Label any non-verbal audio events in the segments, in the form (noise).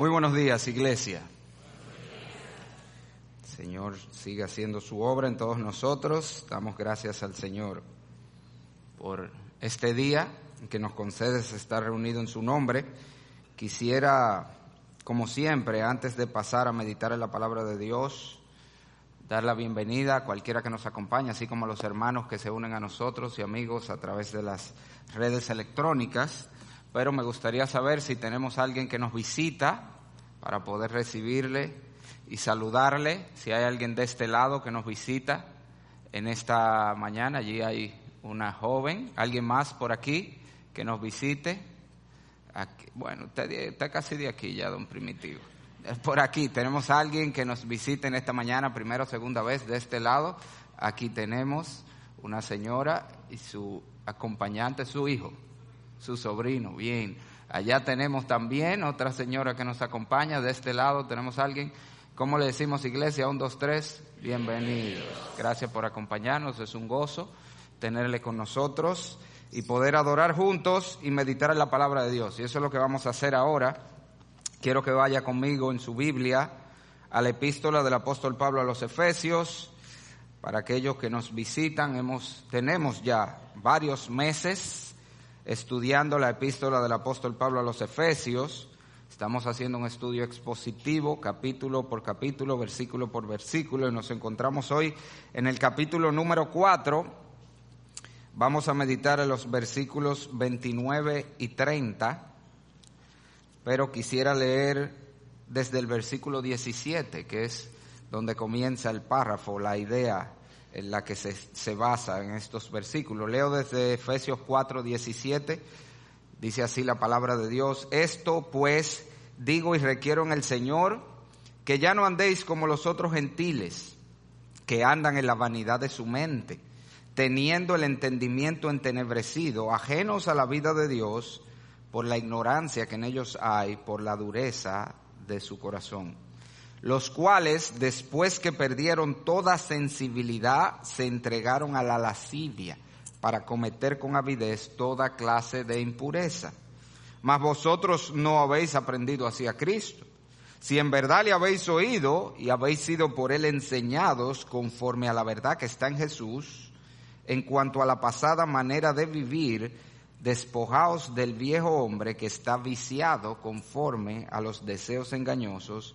Muy buenos días, iglesia. Señor sigue haciendo su obra en todos nosotros. Damos gracias al Señor por este día que nos concedes estar reunido en su nombre. Quisiera, como siempre, antes de pasar a meditar en la palabra de Dios, dar la bienvenida a cualquiera que nos acompañe, así como a los hermanos que se unen a nosotros y amigos a través de las redes electrónicas. Pero me gustaría saber si tenemos alguien que nos visita para poder recibirle y saludarle. Si hay alguien de este lado que nos visita en esta mañana, allí hay una joven, alguien más por aquí que nos visite. bueno, usted está casi de aquí ya, don Primitivo. Por aquí tenemos a alguien que nos visite en esta mañana, primera o segunda vez de este lado. Aquí tenemos una señora y su acompañante, su hijo su sobrino, bien. Allá tenemos también otra señora que nos acompaña, de este lado tenemos a alguien, ¿cómo le decimos iglesia? Un, dos, tres, bienvenidos. Gracias por acompañarnos, es un gozo tenerle con nosotros y poder adorar juntos y meditar en la palabra de Dios. Y eso es lo que vamos a hacer ahora. Quiero que vaya conmigo en su Biblia a la epístola del apóstol Pablo a los Efesios. Para aquellos que nos visitan, hemos, tenemos ya varios meses estudiando la epístola del apóstol Pablo a los Efesios. Estamos haciendo un estudio expositivo, capítulo por capítulo, versículo por versículo, y nos encontramos hoy en el capítulo número 4. Vamos a meditar en los versículos 29 y 30, pero quisiera leer desde el versículo 17, que es donde comienza el párrafo, la idea en la que se, se basa en estos versículos. Leo desde Efesios 4, 17, dice así la palabra de Dios, esto pues digo y requiero en el Señor, que ya no andéis como los otros gentiles, que andan en la vanidad de su mente, teniendo el entendimiento entenebrecido, ajenos a la vida de Dios, por la ignorancia que en ellos hay, por la dureza de su corazón los cuales, después que perdieron toda sensibilidad, se entregaron a la lascivia para cometer con avidez toda clase de impureza. Mas vosotros no habéis aprendido así a Cristo. Si en verdad le habéis oído y habéis sido por él enseñados conforme a la verdad que está en Jesús, en cuanto a la pasada manera de vivir, despojaos del viejo hombre que está viciado conforme a los deseos engañosos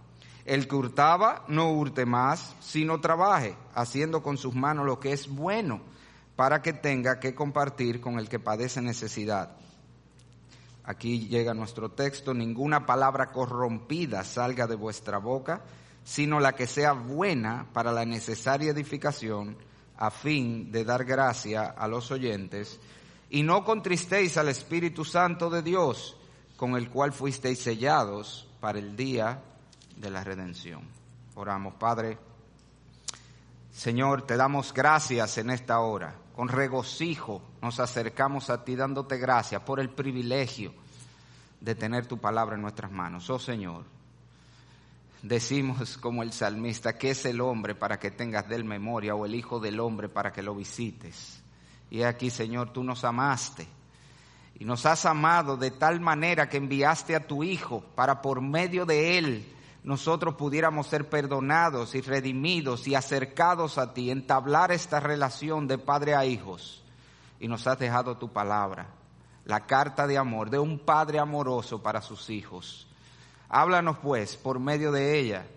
el que hurtaba no hurte más, sino trabaje, haciendo con sus manos lo que es bueno, para que tenga que compartir con el que padece necesidad. Aquí llega nuestro texto, ninguna palabra corrompida salga de vuestra boca, sino la que sea buena para la necesaria edificación, a fin de dar gracia a los oyentes, y no contristéis al Espíritu Santo de Dios, con el cual fuisteis sellados para el día de la redención. Oramos, Padre. Señor, te damos gracias en esta hora. Con regocijo nos acercamos a ti dándote gracias por el privilegio de tener tu palabra en nuestras manos. Oh Señor, decimos como el salmista, que es el hombre para que tengas del memoria o el hijo del hombre para que lo visites. Y aquí, Señor, tú nos amaste y nos has amado de tal manera que enviaste a tu Hijo para por medio de él nosotros pudiéramos ser perdonados y redimidos y acercados a ti, entablar esta relación de padre a hijos. Y nos has dejado tu palabra, la carta de amor de un padre amoroso para sus hijos. Háblanos pues por medio de ella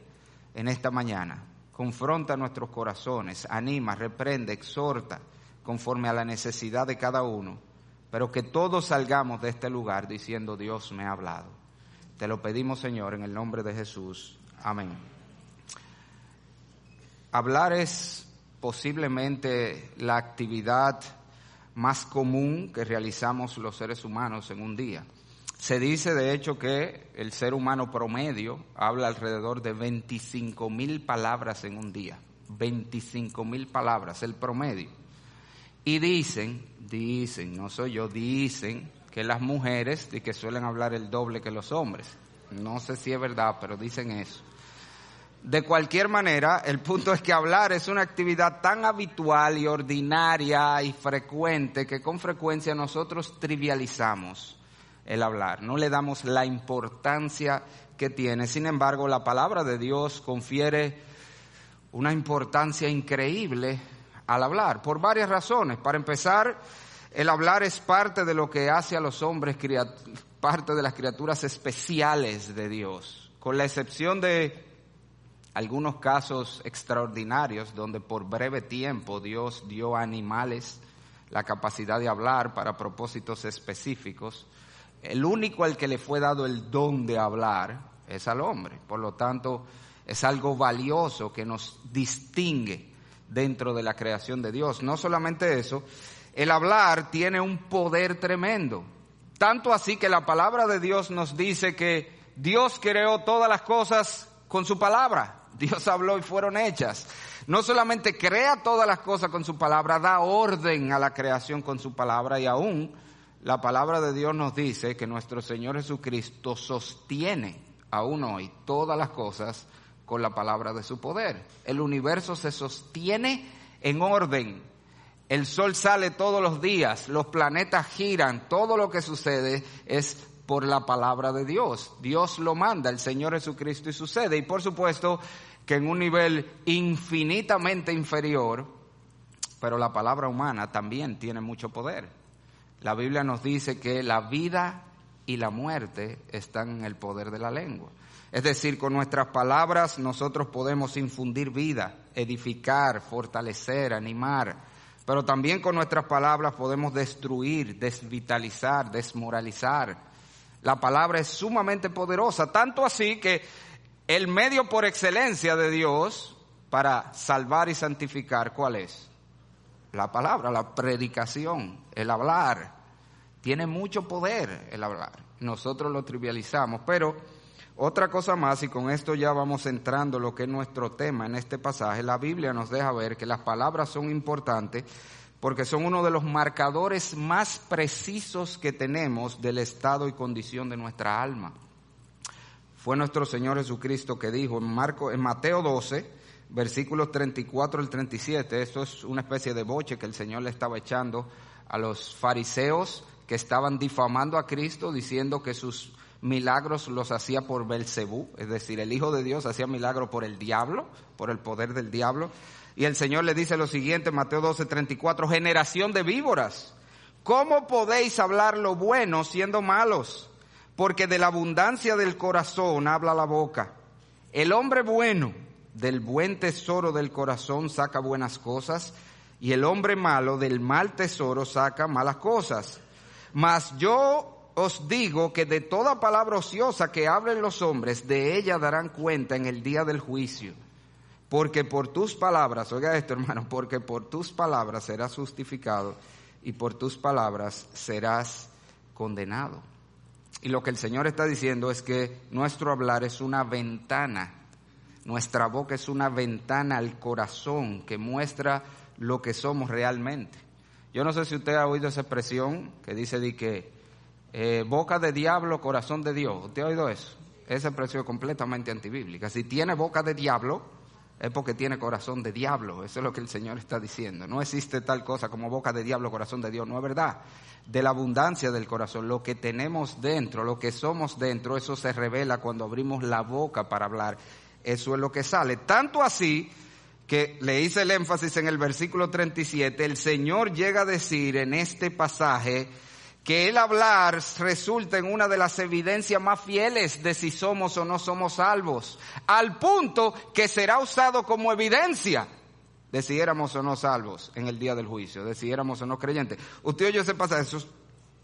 en esta mañana. Confronta nuestros corazones, anima, reprende, exhorta conforme a la necesidad de cada uno, pero que todos salgamos de este lugar diciendo Dios me ha hablado. Te lo pedimos, Señor, en el nombre de Jesús. Amén. Hablar es posiblemente la actividad más común que realizamos los seres humanos en un día. Se dice, de hecho, que el ser humano promedio habla alrededor de 25 mil palabras en un día. 25 mil palabras, el promedio. Y dicen, dicen, no soy yo, dicen que las mujeres que suelen hablar el doble que los hombres. No sé si es verdad, pero dicen eso. De cualquier manera, el punto es que hablar es una actividad tan habitual y ordinaria y frecuente que con frecuencia nosotros trivializamos el hablar, no le damos la importancia que tiene. Sin embargo, la palabra de Dios confiere una importancia increíble al hablar, por varias razones. Para empezar, el hablar es parte de lo que hace a los hombres, parte de las criaturas especiales de Dios, con la excepción de algunos casos extraordinarios donde por breve tiempo Dios dio a animales la capacidad de hablar para propósitos específicos. El único al que le fue dado el don de hablar es al hombre. Por lo tanto, es algo valioso que nos distingue dentro de la creación de Dios. No solamente eso, el hablar tiene un poder tremendo. Tanto así que la palabra de Dios nos dice que Dios creó todas las cosas con su palabra. (laughs) Dios habló y fueron hechas. No solamente crea todas las cosas con su palabra, da orden a la creación con su palabra y aún la palabra de Dios nos dice que nuestro Señor Jesucristo sostiene aún hoy todas las cosas con la palabra de su poder. El universo se sostiene en orden. El sol sale todos los días, los planetas giran, todo lo que sucede es por la palabra de Dios. Dios lo manda, el Señor Jesucristo y sucede. Y por supuesto que en un nivel infinitamente inferior, pero la palabra humana también tiene mucho poder. La Biblia nos dice que la vida y la muerte están en el poder de la lengua. Es decir, con nuestras palabras nosotros podemos infundir vida, edificar, fortalecer, animar, pero también con nuestras palabras podemos destruir, desvitalizar, desmoralizar. La palabra es sumamente poderosa, tanto así que el medio por excelencia de Dios para salvar y santificar, ¿cuál es? La palabra, la predicación, el hablar. Tiene mucho poder el hablar. Nosotros lo trivializamos, pero otra cosa más, y con esto ya vamos entrando lo que es nuestro tema en este pasaje, la Biblia nos deja ver que las palabras son importantes porque son uno de los marcadores más precisos que tenemos del estado y condición de nuestra alma. Fue nuestro Señor Jesucristo que dijo en, Marco, en Mateo 12, versículos 34 al 37, esto es una especie de boche que el Señor le estaba echando a los fariseos que estaban difamando a Cristo diciendo que sus milagros los hacía por Belcebú, es decir, el Hijo de Dios hacía milagros por el diablo, por el poder del diablo. Y el Señor le dice lo siguiente, Mateo 12, 34, generación de víboras, ¿cómo podéis hablar lo bueno siendo malos? Porque de la abundancia del corazón habla la boca. El hombre bueno del buen tesoro del corazón saca buenas cosas y el hombre malo del mal tesoro saca malas cosas mas yo os digo que de toda palabra ociosa que hablen los hombres, de ella darán cuenta en el día del juicio. Porque por tus palabras, oiga esto hermano, porque por tus palabras serás justificado y por tus palabras serás condenado. Y lo que el Señor está diciendo es que nuestro hablar es una ventana, nuestra boca es una ventana al corazón que muestra lo que somos realmente. Yo no sé si usted ha oído esa expresión que dice de que eh, boca de diablo, corazón de Dios. ¿Usted ha oído eso? Esa expresión es completamente antibíblica. Si tiene boca de diablo, es porque tiene corazón de diablo. Eso es lo que el Señor está diciendo. No existe tal cosa como boca de diablo, corazón de Dios. No es verdad. De la abundancia del corazón, lo que tenemos dentro, lo que somos dentro, eso se revela cuando abrimos la boca para hablar. Eso es lo que sale. Tanto así que le hice el énfasis en el versículo 37, el Señor llega a decir en este pasaje que el hablar resulta en una de las evidencias más fieles de si somos o no somos salvos, al punto que será usado como evidencia de si éramos o no salvos en el día del juicio, de si éramos o no creyentes. Usted oye ese pasaje, eso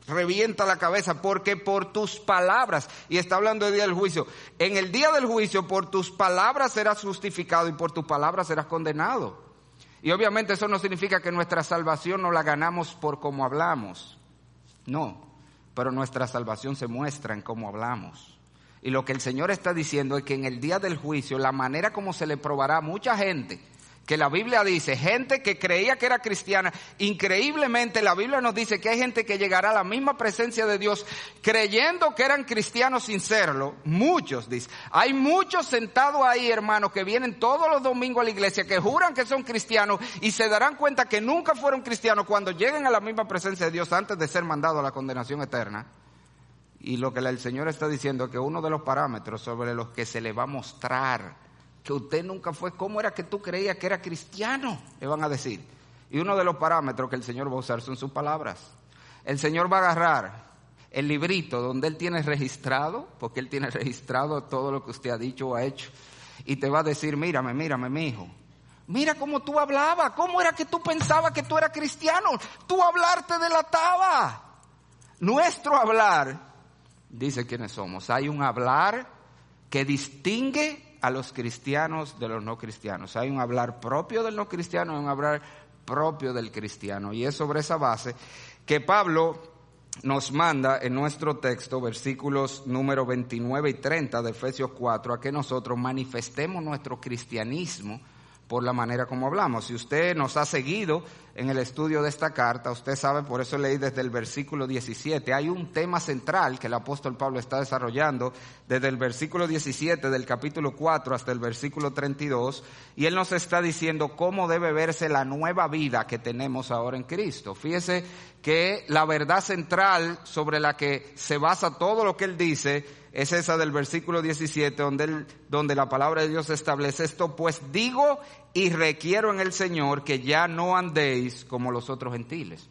revienta la cabeza porque por tus palabras, y está hablando del día del juicio, en el día del juicio por tus palabras serás justificado y por tus palabras serás condenado. Y obviamente eso no significa que nuestra salvación no la ganamos por cómo hablamos. No, pero nuestra salvación se muestra en cómo hablamos. Y lo que el Señor está diciendo es que en el día del juicio, la manera como se le probará a mucha gente que la Biblia dice, gente que creía que era cristiana, increíblemente la Biblia nos dice que hay gente que llegará a la misma presencia de Dios creyendo que eran cristianos sin serlo. Muchos, dice. Hay muchos sentados ahí, hermanos, que vienen todos los domingos a la iglesia, que juran que son cristianos y se darán cuenta que nunca fueron cristianos cuando lleguen a la misma presencia de Dios antes de ser mandados a la condenación eterna. Y lo que el Señor está diciendo es que uno de los parámetros sobre los que se le va a mostrar que usted nunca fue, ¿cómo era que tú creías que era cristiano? Le van a decir. Y uno de los parámetros que el Señor va a usar son sus palabras. El Señor va a agarrar el librito donde Él tiene registrado, porque Él tiene (laughs) registrado todo lo que usted ha dicho o ha hecho, y te va a decir, mírame, mírame, mi hijo. Mira cómo tú hablabas, cómo era que tú pensabas que tú eras cristiano. Tú hablar te delataba. Nuestro hablar, dice quiénes somos. Hay un hablar que distingue a los cristianos de los no cristianos. Hay un hablar propio del no cristiano y un hablar propio del cristiano. Y es sobre esa base que Pablo nos manda en nuestro texto, versículos número 29 y 30 de Efesios 4, a que nosotros manifestemos nuestro cristianismo por la manera como hablamos. Si usted nos ha seguido en el estudio de esta carta, usted sabe, por eso leí desde el versículo 17, hay un tema central que el apóstol Pablo está desarrollando desde el versículo 17 del capítulo 4 hasta el versículo 32, y él nos está diciendo cómo debe verse la nueva vida que tenemos ahora en Cristo. Fíjese que la verdad central sobre la que se basa todo lo que él dice es esa del versículo 17, donde, donde la palabra de Dios establece esto, pues digo y requiero en el Señor que ya no andéis como los otros gentiles.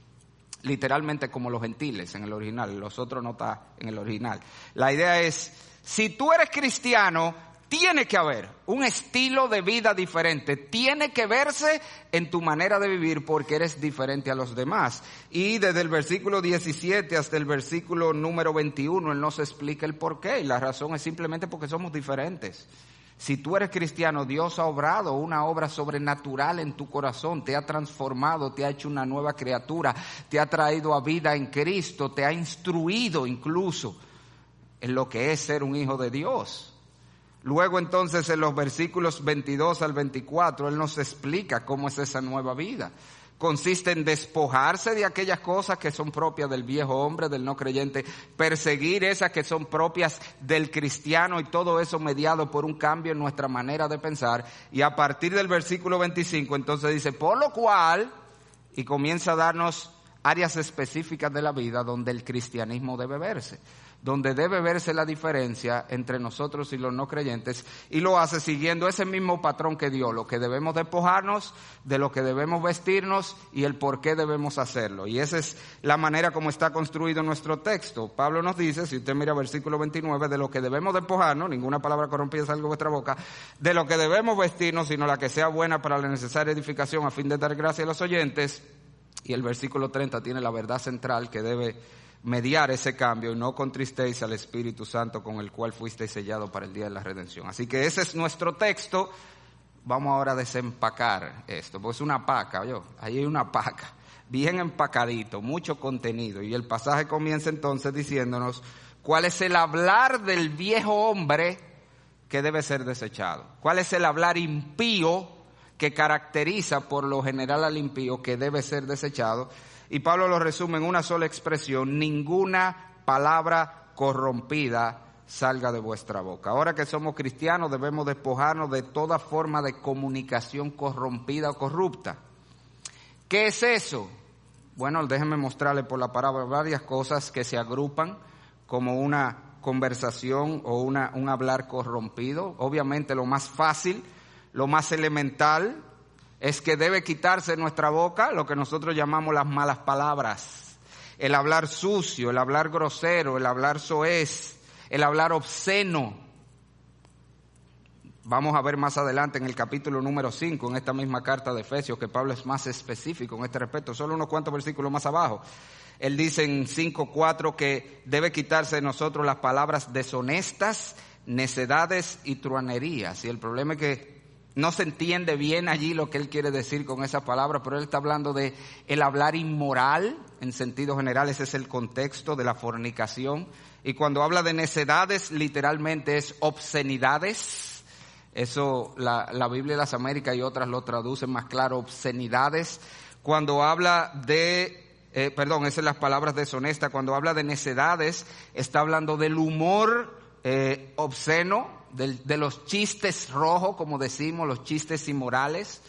Literalmente como los gentiles en el original, los otros no está en el original. La idea es, si tú eres cristiano, tiene que haber un estilo de vida diferente, tiene que verse en tu manera de vivir porque eres diferente a los demás. Y desde el versículo 17 hasta el versículo número 21, Él nos explica el por qué. Y la razón es simplemente porque somos diferentes. Si tú eres cristiano, Dios ha obrado una obra sobrenatural en tu corazón, te ha transformado, te ha hecho una nueva criatura, te ha traído a vida en Cristo, te ha instruido incluso en lo que es ser un hijo de Dios. Luego entonces en los versículos 22 al 24 Él nos explica cómo es esa nueva vida. Consiste en despojarse de aquellas cosas que son propias del viejo hombre, del no creyente, perseguir esas que son propias del cristiano y todo eso mediado por un cambio en nuestra manera de pensar. Y a partir del versículo 25 entonces dice, por lo cual, y comienza a darnos áreas específicas de la vida donde el cristianismo debe verse donde debe verse la diferencia entre nosotros y los no creyentes, y lo hace siguiendo ese mismo patrón que dio, lo que debemos despojarnos, de lo que debemos vestirnos y el por qué debemos hacerlo. Y esa es la manera como está construido nuestro texto. Pablo nos dice, si usted mira versículo 29, de lo que debemos despojarnos, ninguna palabra corrompida salga de vuestra boca, de lo que debemos vestirnos, sino la que sea buena para la necesaria edificación a fin de dar gracia a los oyentes. Y el versículo 30 tiene la verdad central que debe mediar ese cambio y no contristéis al Espíritu Santo con el cual fuisteis sellado para el día de la redención. Así que ese es nuestro texto. Vamos ahora a desempacar esto, pues es una paca, yo, ahí hay una paca, bien empacadito, mucho contenido. Y el pasaje comienza entonces diciéndonos cuál es el hablar del viejo hombre que debe ser desechado, cuál es el hablar impío que caracteriza por lo general al impío que debe ser desechado y Pablo lo resume en una sola expresión, ninguna palabra corrompida salga de vuestra boca. Ahora que somos cristianos debemos despojarnos de toda forma de comunicación corrompida o corrupta. ¿Qué es eso? Bueno, déjenme mostrarle por la palabra varias cosas que se agrupan como una conversación o una, un hablar corrompido. Obviamente lo más fácil, lo más elemental, es que debe quitarse nuestra boca lo que nosotros llamamos las malas palabras. El hablar sucio, el hablar grosero, el hablar soez, el hablar obsceno. Vamos a ver más adelante en el capítulo número 5, en esta misma carta de Efesios, que Pablo es más específico en este respecto, solo unos cuantos versículos más abajo. Él dice en 5.4 que debe quitarse de nosotros las palabras deshonestas, necedades y truanerías. Y el problema es que no se entiende bien allí lo que él quiere decir con esa palabra, pero él está hablando de el hablar inmoral, en sentido general, ese es el contexto de la fornicación. Y cuando habla de necedades, literalmente es obscenidades. Eso la, la Biblia de las Américas y otras lo traducen más claro, obscenidades. Cuando habla de eh, perdón, esas son las palabras deshonestas, cuando habla de necedades, está hablando del humor eh, obsceno, de los chistes rojos, como decimos, los chistes inmorales.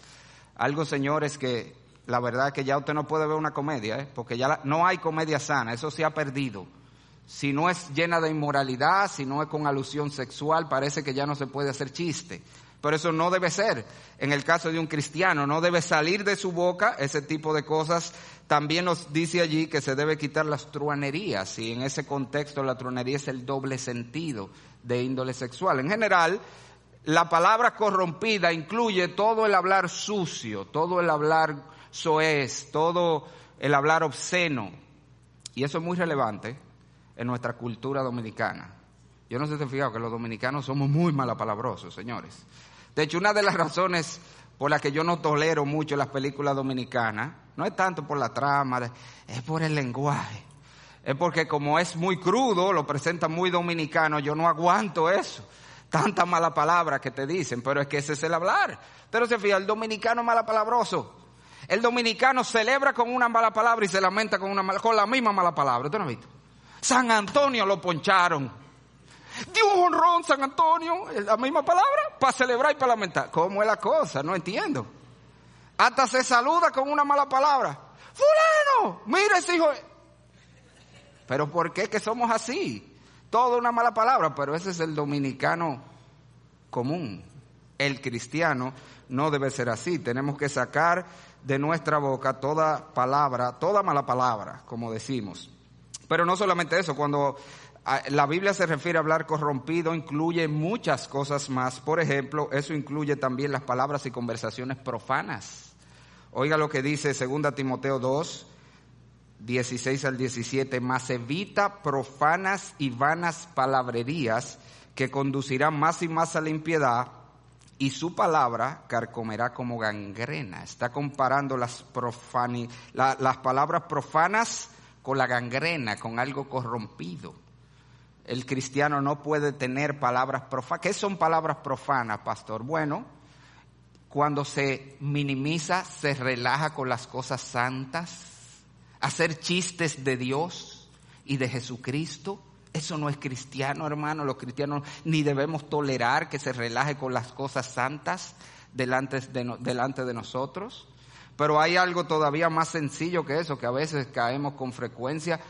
Algo, señores, que la verdad que ya usted no puede ver una comedia, ¿eh? porque ya no hay comedia sana, eso se ha perdido. Si no es llena de inmoralidad, si no es con alusión sexual, parece que ya no se puede hacer chiste. Pero eso no debe ser. En el caso de un cristiano, no debe salir de su boca ese tipo de cosas. También nos dice allí que se debe quitar las truanerías. Y en ese contexto la truanería es el doble sentido de índole sexual. En general, la palabra corrompida incluye todo el hablar sucio, todo el hablar soez, todo el hablar obsceno. Y eso es muy relevante en nuestra cultura dominicana. Yo no sé si te fijado que los dominicanos somos muy malapalabrosos, señores. De hecho, una de las razones por las que yo no tolero mucho las películas dominicanas, no es tanto por la trama, es por el lenguaje. Es porque como es muy crudo, lo presentan muy dominicano, yo no aguanto eso. Tanta mala palabra que te dicen, pero es que ese es el hablar. Pero se fija, el dominicano malapalabroso. El dominicano celebra con una mala palabra y se lamenta con, una con la misma mala palabra. ¿Usted no ha visto? San Antonio lo poncharon. Dio un honrón San Antonio, la misma palabra, para celebrar y para lamentar. ¿Cómo es la cosa? No entiendo. Hasta se saluda con una mala palabra. Fulano, mira ese hijo. Pero ¿por qué que somos así? Todo una mala palabra, pero ese es el dominicano común. El cristiano no debe ser así. Tenemos que sacar de nuestra boca toda palabra, toda mala palabra, como decimos. Pero no solamente eso, cuando Ah, la Biblia se refiere a hablar corrompido, incluye muchas cosas más. Por ejemplo, eso incluye también las palabras y conversaciones profanas. Oiga lo que dice 2 Timoteo 2, 16 al 17, más evita profanas y vanas palabrerías que conducirán más y más a la impiedad y su palabra carcomerá como gangrena. Está comparando las, profani, las palabras profanas con la gangrena, con algo corrompido el cristiano no puede tener palabras profanas. ¿Qué son palabras profanas, pastor? Bueno, cuando se minimiza, se relaja con las cosas santas, hacer chistes de Dios y de Jesucristo. Eso no es cristiano, hermano. Los cristianos ni debemos tolerar que se relaje con las cosas santas delante de, delante de nosotros. Pero hay algo todavía más sencillo que eso, que a veces caemos con frecuencia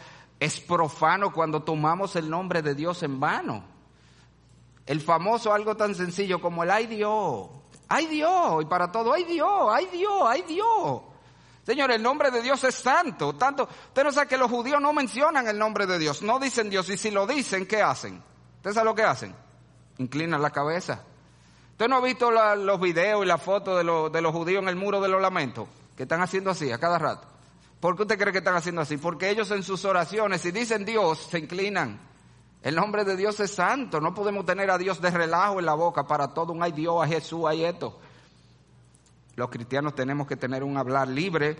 es profano cuando tomamos el nombre de Dios en vano. El famoso algo tan sencillo como el ay Dios, ay Dios, y para todo, ay Dios, ay Dios, ay Dios. Señor, el nombre de Dios es santo, tanto, usted no sabe que los judíos no mencionan el nombre de Dios, no dicen Dios, y si lo dicen, ¿qué hacen? ¿Usted sabe lo que hacen? Inclinan la cabeza. ¿Usted no ha visto los videos y las fotos de, de los judíos en el muro de los lamentos? Que están haciendo así a cada rato. ¿Por qué usted cree que están haciendo así? Porque ellos en sus oraciones, si dicen Dios, se inclinan. El nombre de Dios es santo. No podemos tener a Dios de relajo en la boca para todo un ay Dios, a Jesús, hay esto. Los cristianos tenemos que tener un hablar libre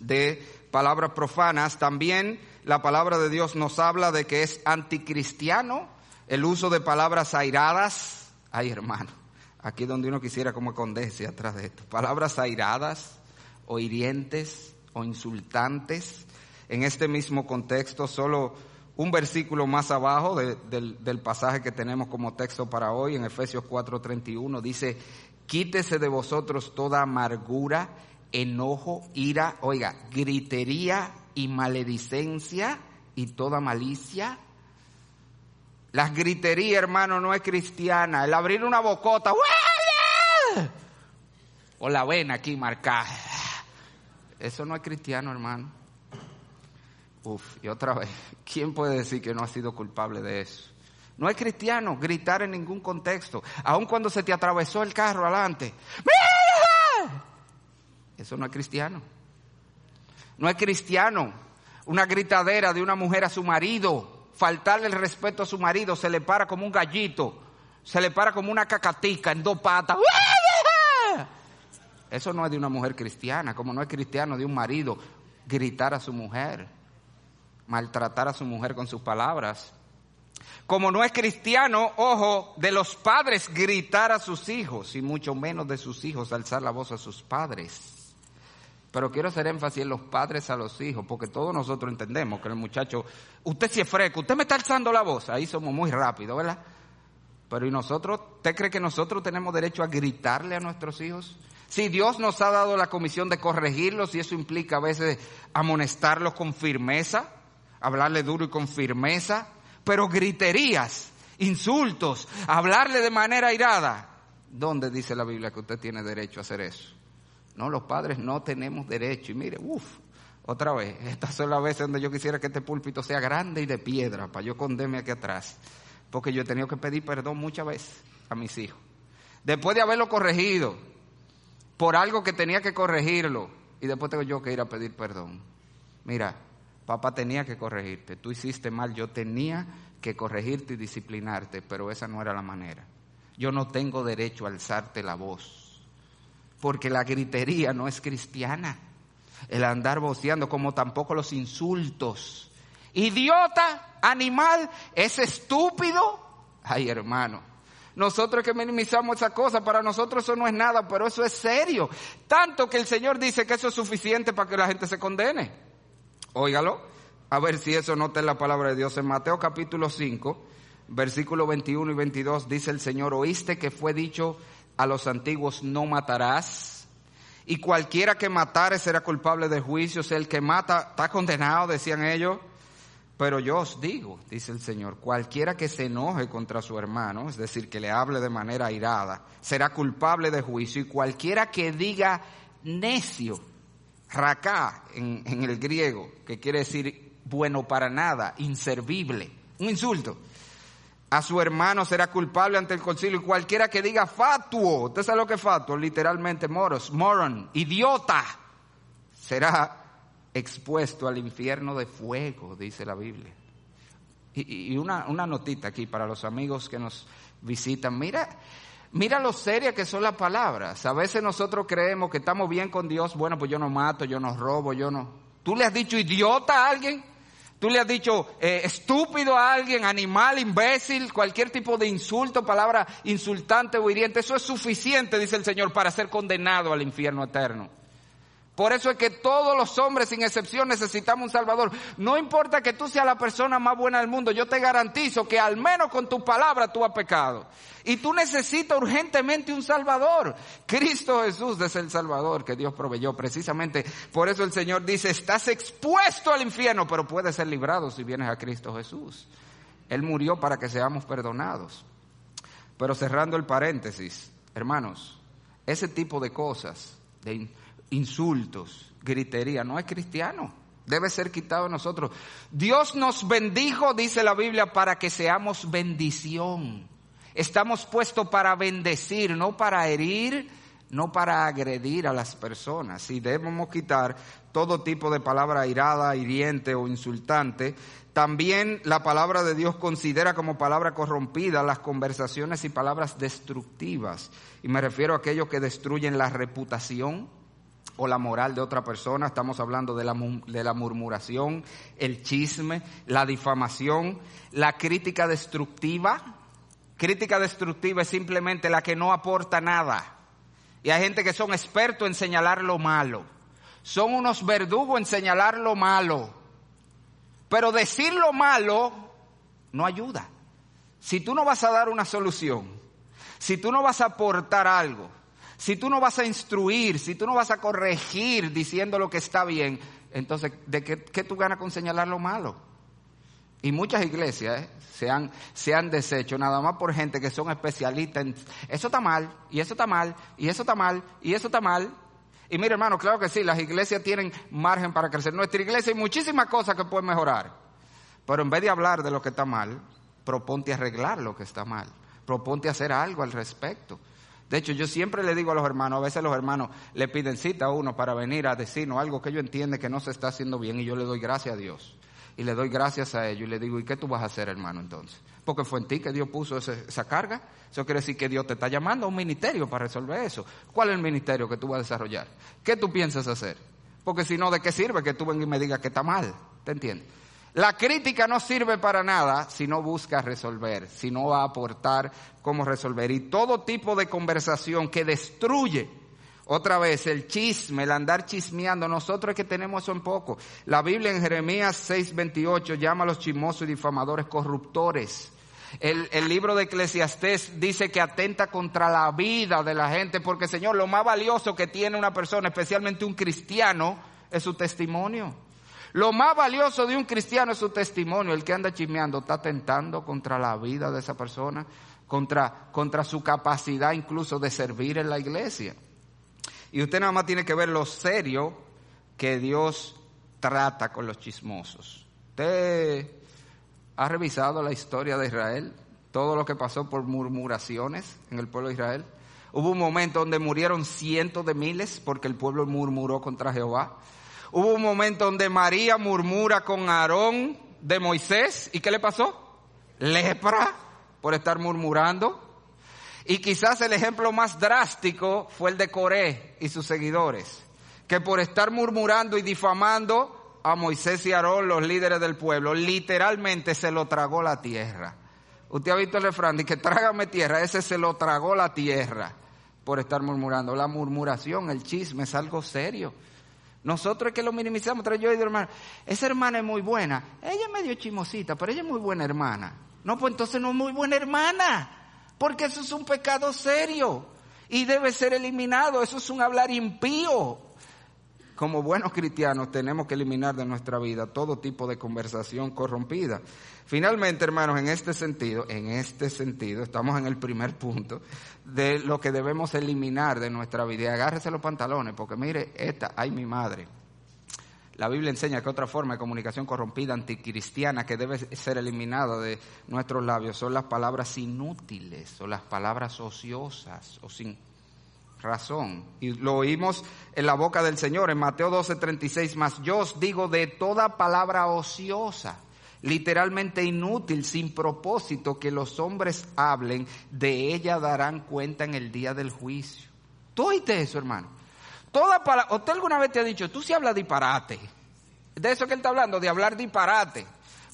de palabras profanas. También la palabra de Dios nos habla de que es anticristiano el uso de palabras airadas. Ay, hermano, aquí donde uno quisiera como condese atrás de esto. Palabras airadas o hirientes o insultantes. En este mismo contexto, solo un versículo más abajo del, del pasaje que tenemos como texto para hoy, en Efesios 4:31, dice, quítese de vosotros toda amargura, enojo, ira, oiga, gritería y maledicencia y toda malicia. La gritería, hermano, no es cristiana. El abrir una bocota, o la ven aquí marcada eso no es cristiano, hermano. Uf, y otra vez, ¿quién puede decir que no ha sido culpable de eso? No es cristiano gritar en ningún contexto, aun cuando se te atravesó el carro adelante. ¡Mira! Eso no es cristiano. No es cristiano una gritadera de una mujer a su marido, faltarle el respeto a su marido, se le para como un gallito, se le para como una cacatica en dos patas. Eso no es de una mujer cristiana, como no es cristiano de un marido gritar a su mujer, maltratar a su mujer con sus palabras. Como no es cristiano, ojo, de los padres gritar a sus hijos y mucho menos de sus hijos alzar la voz a sus padres. Pero quiero hacer énfasis en los padres a los hijos, porque todos nosotros entendemos que el muchacho, usted si es fresco, usted me está alzando la voz, ahí somos muy rápidos, ¿verdad? Pero ¿y nosotros? ¿Usted cree que nosotros tenemos derecho a gritarle a nuestros hijos? Si Dios nos ha dado la comisión de corregirlos y eso implica a veces amonestarlos con firmeza, hablarle duro y con firmeza, pero griterías, insultos, hablarle de manera irada. ¿Dónde dice la Biblia que usted tiene derecho a hacer eso? No, los padres no tenemos derecho. Y mire, uff, otra vez, estas son las veces donde yo quisiera que este púlpito sea grande y de piedra para yo condeme aquí atrás. Porque yo he tenido que pedir perdón muchas veces a mis hijos. Después de haberlo corregido por algo que tenía que corregirlo y después tengo yo que ir a pedir perdón. Mira, papá tenía que corregirte, tú hiciste mal, yo tenía que corregirte y disciplinarte, pero esa no era la manera. Yo no tengo derecho a alzarte la voz porque la gritería no es cristiana. El andar voceando, como tampoco los insultos. Idiota, animal, es estúpido. Ay, hermano. Nosotros que minimizamos esa cosa, para nosotros eso no es nada, pero eso es serio. Tanto que el Señor dice que eso es suficiente para que la gente se condene. Óigalo, a ver si eso no está en la palabra de Dios. En Mateo capítulo 5, versículo 21 y 22 dice el Señor, oíste que fue dicho a los antiguos no matarás. Y cualquiera que matare será culpable de juicio. O sea, el que mata está condenado, decían ellos. Pero yo os digo, dice el Señor, cualquiera que se enoje contra su hermano, es decir, que le hable de manera airada, será culpable de juicio. Y cualquiera que diga necio, racá en, el griego, que quiere decir bueno para nada, inservible, un insulto, a su hermano será culpable ante el concilio. Y cualquiera que diga fatuo, usted sabe lo que es fatuo, literalmente moros, moron, idiota, será expuesto al infierno de fuego, dice la Biblia. Y, una, una notita aquí para los amigos que nos visitan, mira, mira lo seria que son las palabras. A veces nosotros creemos que estamos bien con Dios, bueno, pues yo no mato, yo no robo, yo no. ¿Tú le has dicho idiota a alguien? Tú le has dicho eh, estúpido a alguien, animal, imbécil, cualquier tipo de insulto, palabra insultante o hiriente. Eso es suficiente, dice el Señor, para ser condenado al infierno eterno. Por eso es que todos los hombres, sin excepción, necesitamos un Salvador. No importa que tú seas la persona más buena del mundo, yo te garantizo que al menos con tu palabra tú has pecado. Y tú necesitas urgentemente un Salvador. Cristo Jesús es el Salvador que Dios proveyó. Precisamente por eso el Señor dice, estás expuesto al infierno, pero puedes ser librado si vienes a Cristo Jesús. Él murió para que seamos perdonados. Pero cerrando el paréntesis, hermanos, ese tipo de cosas, de insultos, gritería, no es cristiano. Debe ser quitado de nosotros. Dios nos bendijo, dice la Biblia, para que seamos bendición. Estamos puestos para bendecir, no para herir, no para agredir a las personas. Y debemos quitar todo tipo de palabra irada, hiriente o insultante. También la palabra de Dios considera como palabra corrompida las conversaciones y palabras destructivas. Y me refiero a aquellos que destruyen la reputación, o la moral de otra persona, estamos hablando de la, de la murmuración, el chisme, la difamación, la crítica destructiva. Crítica destructiva es simplemente la que no aporta nada. Y hay gente que son expertos en señalar lo malo. Son unos verdugos en señalar lo malo. Pero decir lo malo no ayuda. Si tú no vas a dar una solución, si tú no vas a aportar algo, si tú no vas a instruir, si tú no vas a corregir diciendo lo que está bien, entonces, ¿de qué, tú ganas con señalar lo malo? Y muchas iglesias ¿eh? se, han, se han deshecho nada más por gente que son especialistas en eso está mal, y eso está mal, y eso está mal, y eso está mal. Y mire hermano, claro que sí, las iglesias tienen margen para crecer. Nuestra iglesia hay muchísimas cosas que pueden mejorar. Pero en vez de hablar de lo que está mal, proponte arreglar lo que está mal. Proponte hacer algo al respecto. De hecho, yo siempre le digo a los hermanos, a veces los hermanos le piden cita a uno para venir a decirnos algo que yo entiende que no se está haciendo bien y yo le doy gracias a Dios. Y le doy gracias a ellos y le digo, ¿y qué tú vas a hacer, hermano, entonces? Porque fue en ti que Dios puso esa carga. Eso quiere decir que Dios te está llamando a un ministerio para resolver eso. ¿Cuál es el ministerio que tú vas a desarrollar? ¿Qué tú piensas hacer? Porque si no, ¿de qué sirve que tú vengas y me digas que está mal? ¿Te entiendes? La crítica no sirve para nada si no busca resolver, si no va a aportar cómo resolver. Y todo tipo de conversación que destruye, otra vez, el chisme, el andar chismeando, nosotros es que tenemos eso en poco. La Biblia en Jeremías 6:28 llama a los chismosos y difamadores corruptores. El, el, libro de Eclesiastés dice que atenta contra la vida de la gente, porque Señor, lo más valioso que tiene una persona, especialmente un cristiano, es su testimonio. Lo más valioso de un cristiano es su testimonio. El que anda chismeando está atentando contra la vida de esa persona, contra, contra su capacidad incluso de servir en la iglesia. Y usted nada más tiene que ver lo serio que Dios trata con los chismosos. Usted ¿Ha revisado la historia de Israel? Todo lo que pasó por murmuraciones en el pueblo de Israel. Hubo un momento donde murieron cientos de miles porque el pueblo murmuró contra Jehová. Hubo un momento donde María murmura con Aarón de Moisés. ¿Y qué le pasó? Lepra por estar murmurando. Y quizás el ejemplo más drástico fue el de Coré y sus seguidores, que por estar murmurando y difamando a Moisés y Aarón, los líderes del pueblo, literalmente se lo tragó la tierra. Usted ha visto el refrán de que trágame tierra, ese se lo tragó la tierra por estar murmurando. La murmuración, el chisme es algo serio. Nosotros es que lo minimizamos, pero yo y hermano, esa hermana es muy buena. Ella es medio chimosita, pero ella es muy buena hermana. No, pues entonces no es muy buena hermana, porque eso es un pecado serio y debe ser eliminado. Eso es un hablar impío como buenos cristianos tenemos que eliminar de nuestra vida todo tipo de conversación corrompida. Finalmente, hermanos, en este sentido, en este sentido, estamos en el primer punto de lo que debemos eliminar de nuestra vida. Agárrese los pantalones, porque mire, esta, ay mi madre. La Biblia enseña que otra forma de comunicación corrompida, anticristiana, que debe ser eliminada de nuestros labios son las palabras inútiles o las palabras ociosas o sin razón. Y lo oímos en la boca del Señor en Mateo 12, 36, más yo os digo de toda palabra ociosa, literalmente inútil, sin propósito, que los hombres hablen, de ella darán cuenta en el día del juicio. ¿Tú oíste eso, hermano? Toda palabra, ¿usted alguna vez te ha dicho, tú sí hablas disparate? De eso que él está hablando, de hablar disparate,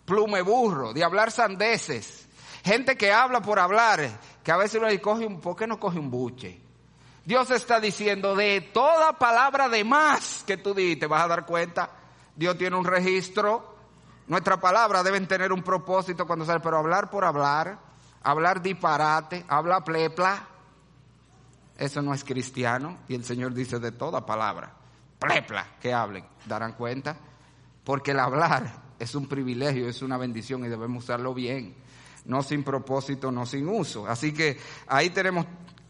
plume burro, de hablar sandeces. Gente que habla por hablar, que a veces uno le coge un, ¿por qué no coge un buche? Dios está diciendo de toda palabra de más que tú dices, vas a dar cuenta. Dios tiene un registro. Nuestra palabra deben tener un propósito cuando sale, pero hablar por hablar, hablar disparate, hablar plepla, eso no es cristiano. Y el Señor dice de toda palabra, plepla, que hablen, darán cuenta. Porque el hablar es un privilegio, es una bendición y debemos usarlo bien. No sin propósito, no sin uso. Así que ahí tenemos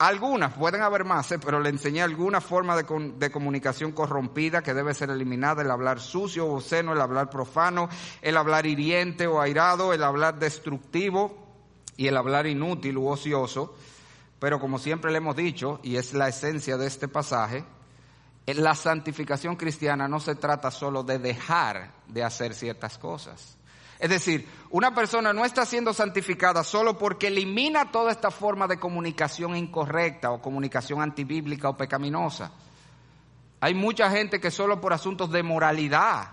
algunas, pueden haber más, ¿eh? pero le enseñé alguna forma de, comunicación corrompida que debe ser eliminada, el hablar sucio o obsceno, el hablar profano, el hablar hiriente o airado, el hablar destructivo y el hablar inútil u ocioso. Pero como siempre le hemos dicho, y es la esencia de este pasaje, la santificación cristiana no se trata solo de dejar de hacer ciertas cosas. Es decir, una persona no está siendo santificada solo porque elimina toda esta forma de comunicación incorrecta o comunicación antibíblica o pecaminosa. Hay mucha gente que solo por asuntos de moralidad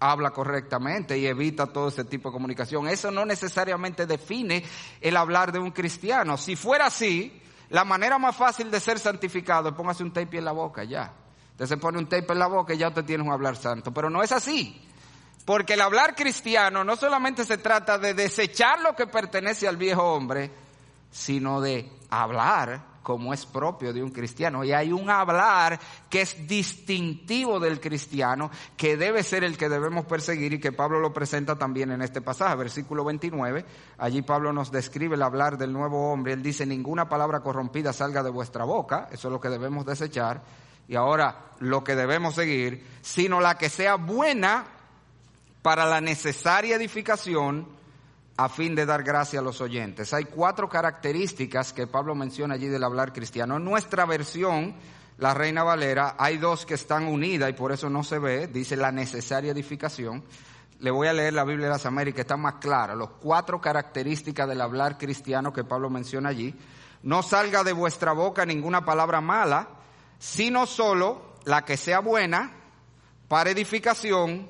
habla correctamente y evita todo ese tipo de comunicación. Eso no necesariamente define el hablar de un cristiano. Si fuera así, la manera más fácil de ser santificado es póngase un tape en la boca, ya. Usted se pone un tape en la boca y ya usted tiene un hablar santo. Pero no es así. Porque el hablar cristiano no solamente se trata de desechar lo que pertenece al viejo hombre, sino de hablar como es propio de un cristiano. Y hay un hablar que es distintivo del cristiano, que debe ser el que debemos perseguir y que Pablo lo presenta también en este pasaje, versículo 29. Allí Pablo nos describe el hablar del nuevo hombre. Él dice, ninguna palabra corrompida salga de vuestra boca, eso es lo que debemos desechar. Y ahora lo que debemos seguir, sino la que sea buena para la necesaria edificación a fin de dar gracia a los oyentes. Hay cuatro características que Pablo menciona allí del hablar cristiano. En nuestra versión, la Reina Valera, hay dos que están unidas y por eso no se ve, dice la necesaria edificación. Le voy a leer la Biblia de las Américas, está más clara. Los cuatro características del hablar cristiano que Pablo menciona allí. No salga de vuestra boca ninguna palabra mala, sino solo la que sea buena para edificación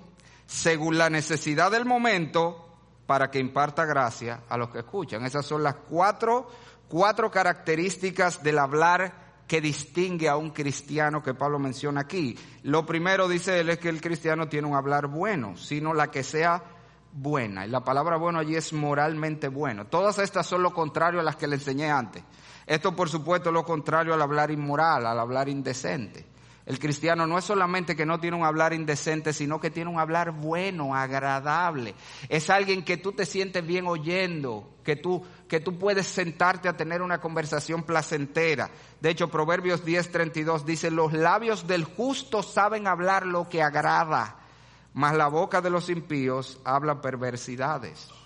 según la necesidad del momento para que imparta gracia a los que escuchan. Esas son las cuatro, cuatro características del hablar que distingue a un cristiano que Pablo menciona aquí. Lo primero, dice él, es que el cristiano tiene un hablar bueno, sino la que sea buena. Y la palabra bueno allí es moralmente bueno. Todas estas son lo contrario a las que le enseñé antes. Esto, por supuesto, es lo contrario al hablar inmoral, al hablar indecente. El cristiano no es solamente que no tiene un hablar indecente, sino que tiene un hablar bueno, agradable. Es alguien que tú te sientes bien oyendo, que tú, que tú puedes sentarte a tener una conversación placentera. De hecho, Proverbios 10:32 dice, los labios del justo saben hablar lo que agrada, mas la boca de los impíos habla perversidades.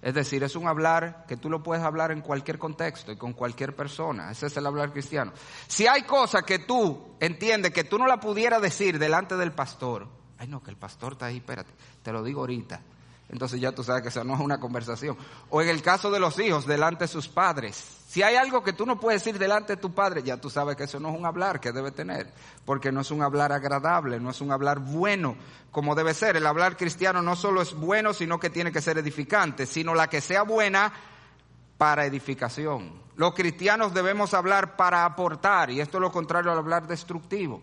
Es decir, es un hablar que tú lo puedes hablar en cualquier contexto y con cualquier persona. Ese es el hablar cristiano. Si hay cosas que tú entiendes que tú no la pudieras decir delante del pastor, ay no, que el pastor está ahí, espérate, te lo digo ahorita. Entonces ya tú sabes que eso no es una conversación. O en el caso de los hijos, delante de sus padres. Si hay algo que tú no puedes decir delante de tu padre, ya tú sabes que eso no es un hablar que debe tener. Porque no es un hablar agradable, no es un hablar bueno como debe ser. El hablar cristiano no solo es bueno, sino que tiene que ser edificante, sino la que sea buena para edificación. Los cristianos debemos hablar para aportar, y esto es lo contrario al hablar destructivo.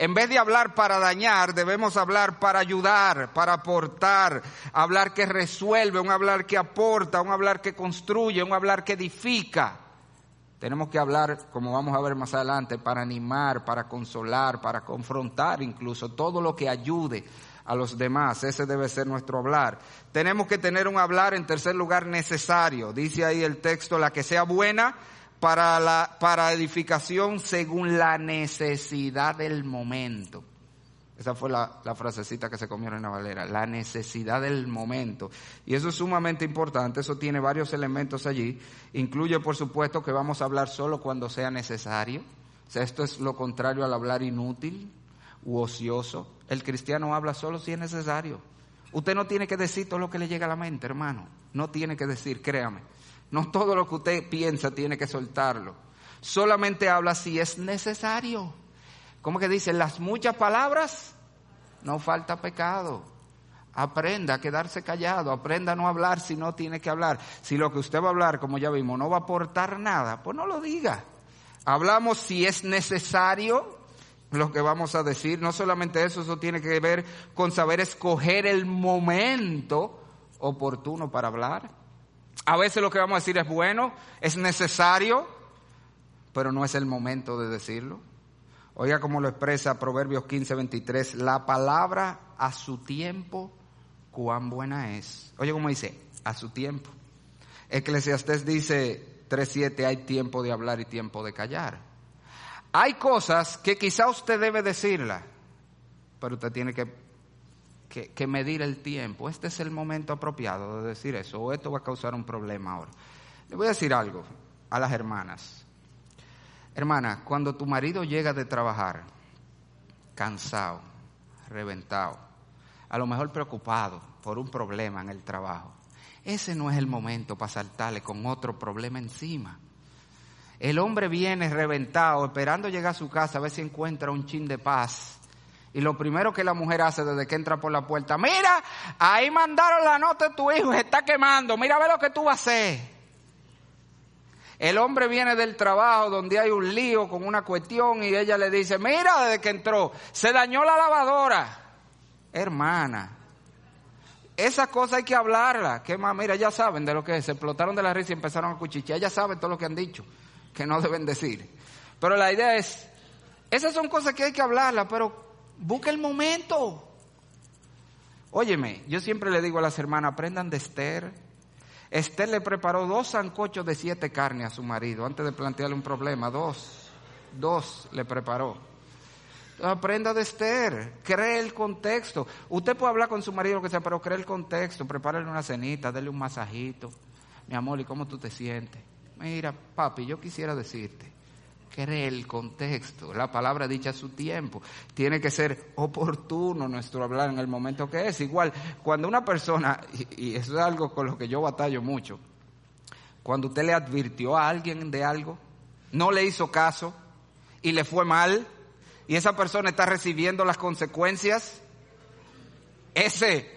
En vez de hablar para dañar, debemos hablar para ayudar, para aportar, hablar que resuelve, un hablar que aporta, un hablar que construye, un hablar que edifica. Tenemos que hablar, como vamos a ver más adelante, para animar, para consolar, para confrontar incluso, todo lo que ayude a los demás. Ese debe ser nuestro hablar. Tenemos que tener un hablar, en tercer lugar, necesario. Dice ahí el texto, la que sea buena, para, la, para edificación según la necesidad del momento. Esa fue la, la, frasecita que se comieron en la valera, la necesidad del momento. Y eso es sumamente importante, eso tiene varios elementos allí. Incluye, por supuesto, que vamos a hablar solo cuando sea necesario. O esto es lo contrario al hablar inútil u ocioso. El cristiano habla solo si es necesario. Usted no tiene que decir todo lo que le llega a la mente, hermano. No tiene que decir, créame. No todo lo que usted piensa tiene que soltarlo. Solamente habla si es necesario. ¿Cómo que dice? Las muchas palabras, no falta pecado. Aprenda a quedarse callado, aprenda a no hablar si no tiene que hablar. Si lo que usted va a hablar, como ya vimos, no va a aportar nada, pues no lo diga. Hablamos si es necesario lo que vamos a decir. No solamente eso, eso tiene que ver con saber escoger el momento oportuno para hablar. A veces lo que vamos a decir es bueno, es necesario, pero no es el momento de decirlo. Oiga cómo lo expresa Proverbios 15, 23, la palabra a su tiempo, cuán buena es. Oye cómo dice, a su tiempo. Eclesiastés dice 3.7, hay tiempo de hablar y tiempo de callar. Hay cosas que quizá usted debe decirla, pero usted tiene que que, medir el tiempo. Este es el momento apropiado de decir eso, o esto va a causar un problema ahora. Le voy a decir algo a las hermanas. Hermana, cuando tu marido llega de trabajar, cansado, reventado, a lo mejor preocupado por un problema en el trabajo, ese no es el momento para saltarle con otro problema encima. El hombre viene reventado, esperando llegar a su casa a ver si encuentra un chin de paz y lo primero que la mujer hace desde que entra por la puerta, mira, ahí mandaron la nota de tu hijo, se está quemando, mira a ver lo que tú vas a hacer. El hombre viene del trabajo donde hay un lío con una cuestión y ella le dice, mira, desde que entró, se dañó la lavadora. Hermana, esa cosa hay que hablarla. Que más, mira, ya saben de lo que es. Se explotaron de la risa y empezaron a cuchichear. Ya saben todo lo que han dicho, que no deben decir. Pero la idea es, esas son cosas que hay que hablarla, pero Busca el momento. Óyeme, yo siempre le digo a las hermanas, aprendan de Esther. Esther le preparó dos zancochos de siete carnes a su marido antes de plantearle un problema. Dos, dos le preparó. Aprenda de Esther, cree el contexto. Usted puede hablar con su marido lo que sea, pero cree el contexto, prepárale una cenita, déle un masajito. Mi amor, ¿y cómo tú te sientes? Mira, papi, yo quisiera decirte cree el contexto, la palabra dicha a su tiempo. Tiene que ser oportuno nuestro hablar en el momento que es. Igual, cuando una persona, y, eso es algo con lo que yo batallo mucho, cuando usted le advirtió a alguien de algo, no le hizo caso y le fue mal, y esa persona está recibiendo las consecuencias, ese,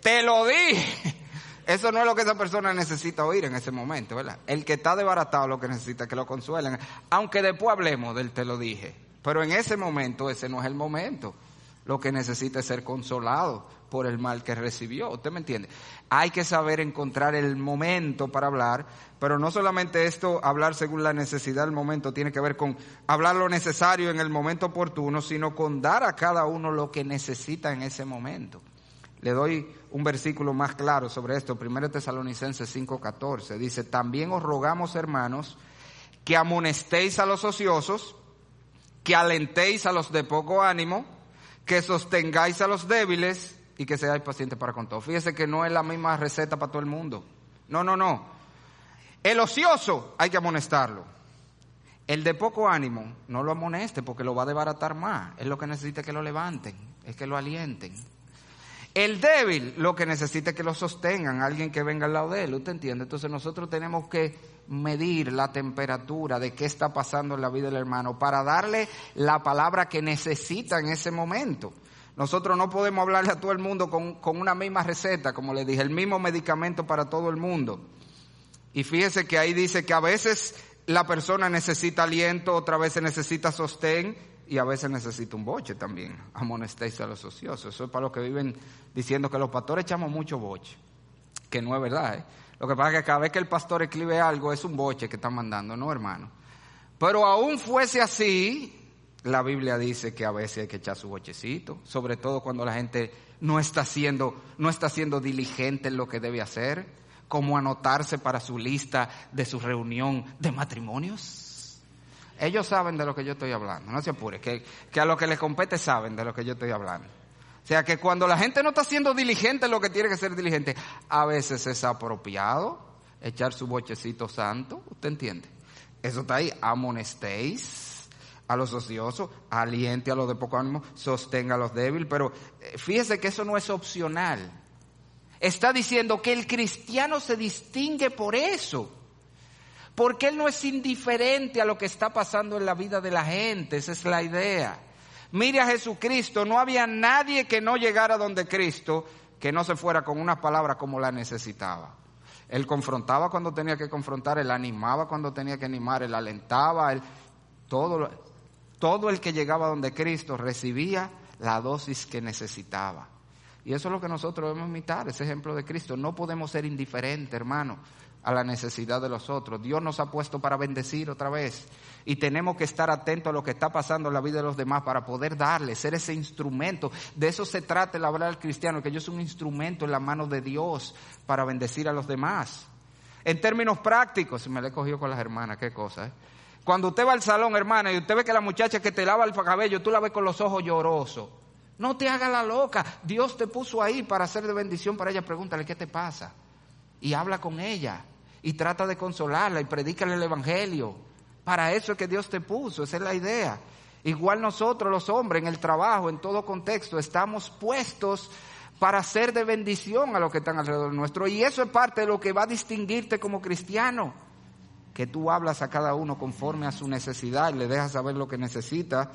te lo dije. (laughs) Eso no es lo que esa persona necesita oír en ese momento, ¿verdad? El que está desbaratado lo que necesita que lo consuelen. Aunque después hablemos del te lo dije. Pero en ese momento, ese no es el momento. Lo que necesita es ser consolado por el mal que recibió. ¿Usted me entiende? Hay que saber encontrar el momento para hablar, pero no solamente esto, hablar según la necesidad del momento, tiene que ver con hablar lo necesario en el momento oportuno, sino con dar a cada uno lo que necesita en ese momento. Le doy un versículo más claro sobre esto, 1 Tesalonicenses 5:14. Dice, también os rogamos, hermanos, que amonestéis a los ociosos, que alentéis a los de poco ánimo, que sostengáis a los débiles y que seáis pacientes para con todo. Fíjese que no es la misma receta para todo el mundo. No, no, no. El ocioso hay que amonestarlo. El de poco ánimo, no lo amoneste porque lo va a desbaratar más. Es lo que necesita que lo levanten, es que lo alienten. El débil lo que necesita es que lo sostengan, alguien que venga al lado de él, ¿usted entiende? Entonces nosotros tenemos que medir la temperatura de qué está pasando en la vida del hermano para darle la palabra que necesita en ese momento. Nosotros no podemos hablarle a todo el mundo con, con una misma receta, como le dije, el mismo medicamento para todo el mundo. Y fíjese que ahí dice que a veces la persona necesita aliento, otra vez necesita sostén y a veces necesita un boche también. Amonestéis a los ociosos. Eso es para los que viven diciendo que los pastores echamos mucho boche, que no es verdad. ¿eh? Lo que pasa es que cada vez que el pastor escribe algo es un boche que están mandando, ¿no, hermano? Pero aún fuese así, la Biblia dice que a veces hay que echar su bochecito, sobre todo cuando la gente no está siendo, no está siendo diligente en lo que debe hacer, como anotarse para su lista de su reunión de matrimonios. Ellos saben de lo que yo estoy hablando, no se apure, que, que a lo que les compete saben de lo que yo estoy hablando. O sea que cuando la gente no está siendo diligente en lo que tiene que ser diligente, a veces es apropiado echar su bochecito santo, ¿usted entiende? Eso está ahí, amonestéis a los ociosos, aliente a los de poco ánimo, sostenga a los débiles, pero eh, fíjese que eso no es opcional. Está diciendo que el cristiano se distingue por eso, porque él no es indiferente a lo que está pasando en la vida de la gente, esa es la idea. Mire a Jesucristo, no había nadie que no llegara donde Cristo que no se fuera con una palabra como la necesitaba. Él confrontaba cuando tenía que confrontar, él animaba cuando tenía que animar, él alentaba, él todo todo el que llegaba donde Cristo recibía la dosis que necesitaba. Y eso es lo que nosotros debemos imitar, ese ejemplo de Cristo. No podemos ser indiferentes, hermano, a la necesidad de los otros. Dios nos ha puesto para bendecir otra vez. Y tenemos que estar atentos a lo que está pasando en la vida de los demás para poder darle, ser ese instrumento. De eso se trata el hablar al cristiano, que yo soy un instrumento en la mano de Dios para bendecir a los demás. En términos prácticos, me le he cogido con las hermanas, qué cosa, ¿eh? Cuando usted va al salón, hermana, y usted ve que la muchacha que te lava el cabello, tú la ves con los ojos llorosos. No te haga la loca. Dios te puso ahí para hacer de bendición para ella. Pregúntale qué te pasa. Y habla con ella. Y trata de consolarla y predícale el evangelio. Para eso es que Dios te puso. Esa es la idea. Igual nosotros los hombres en el trabajo, en todo contexto, estamos puestos para ser de bendición a los que están alrededor nuestro. Y eso es parte de lo que va a distinguirte como cristiano que tú hablas a cada uno conforme a su necesidad y le dejas saber lo que necesita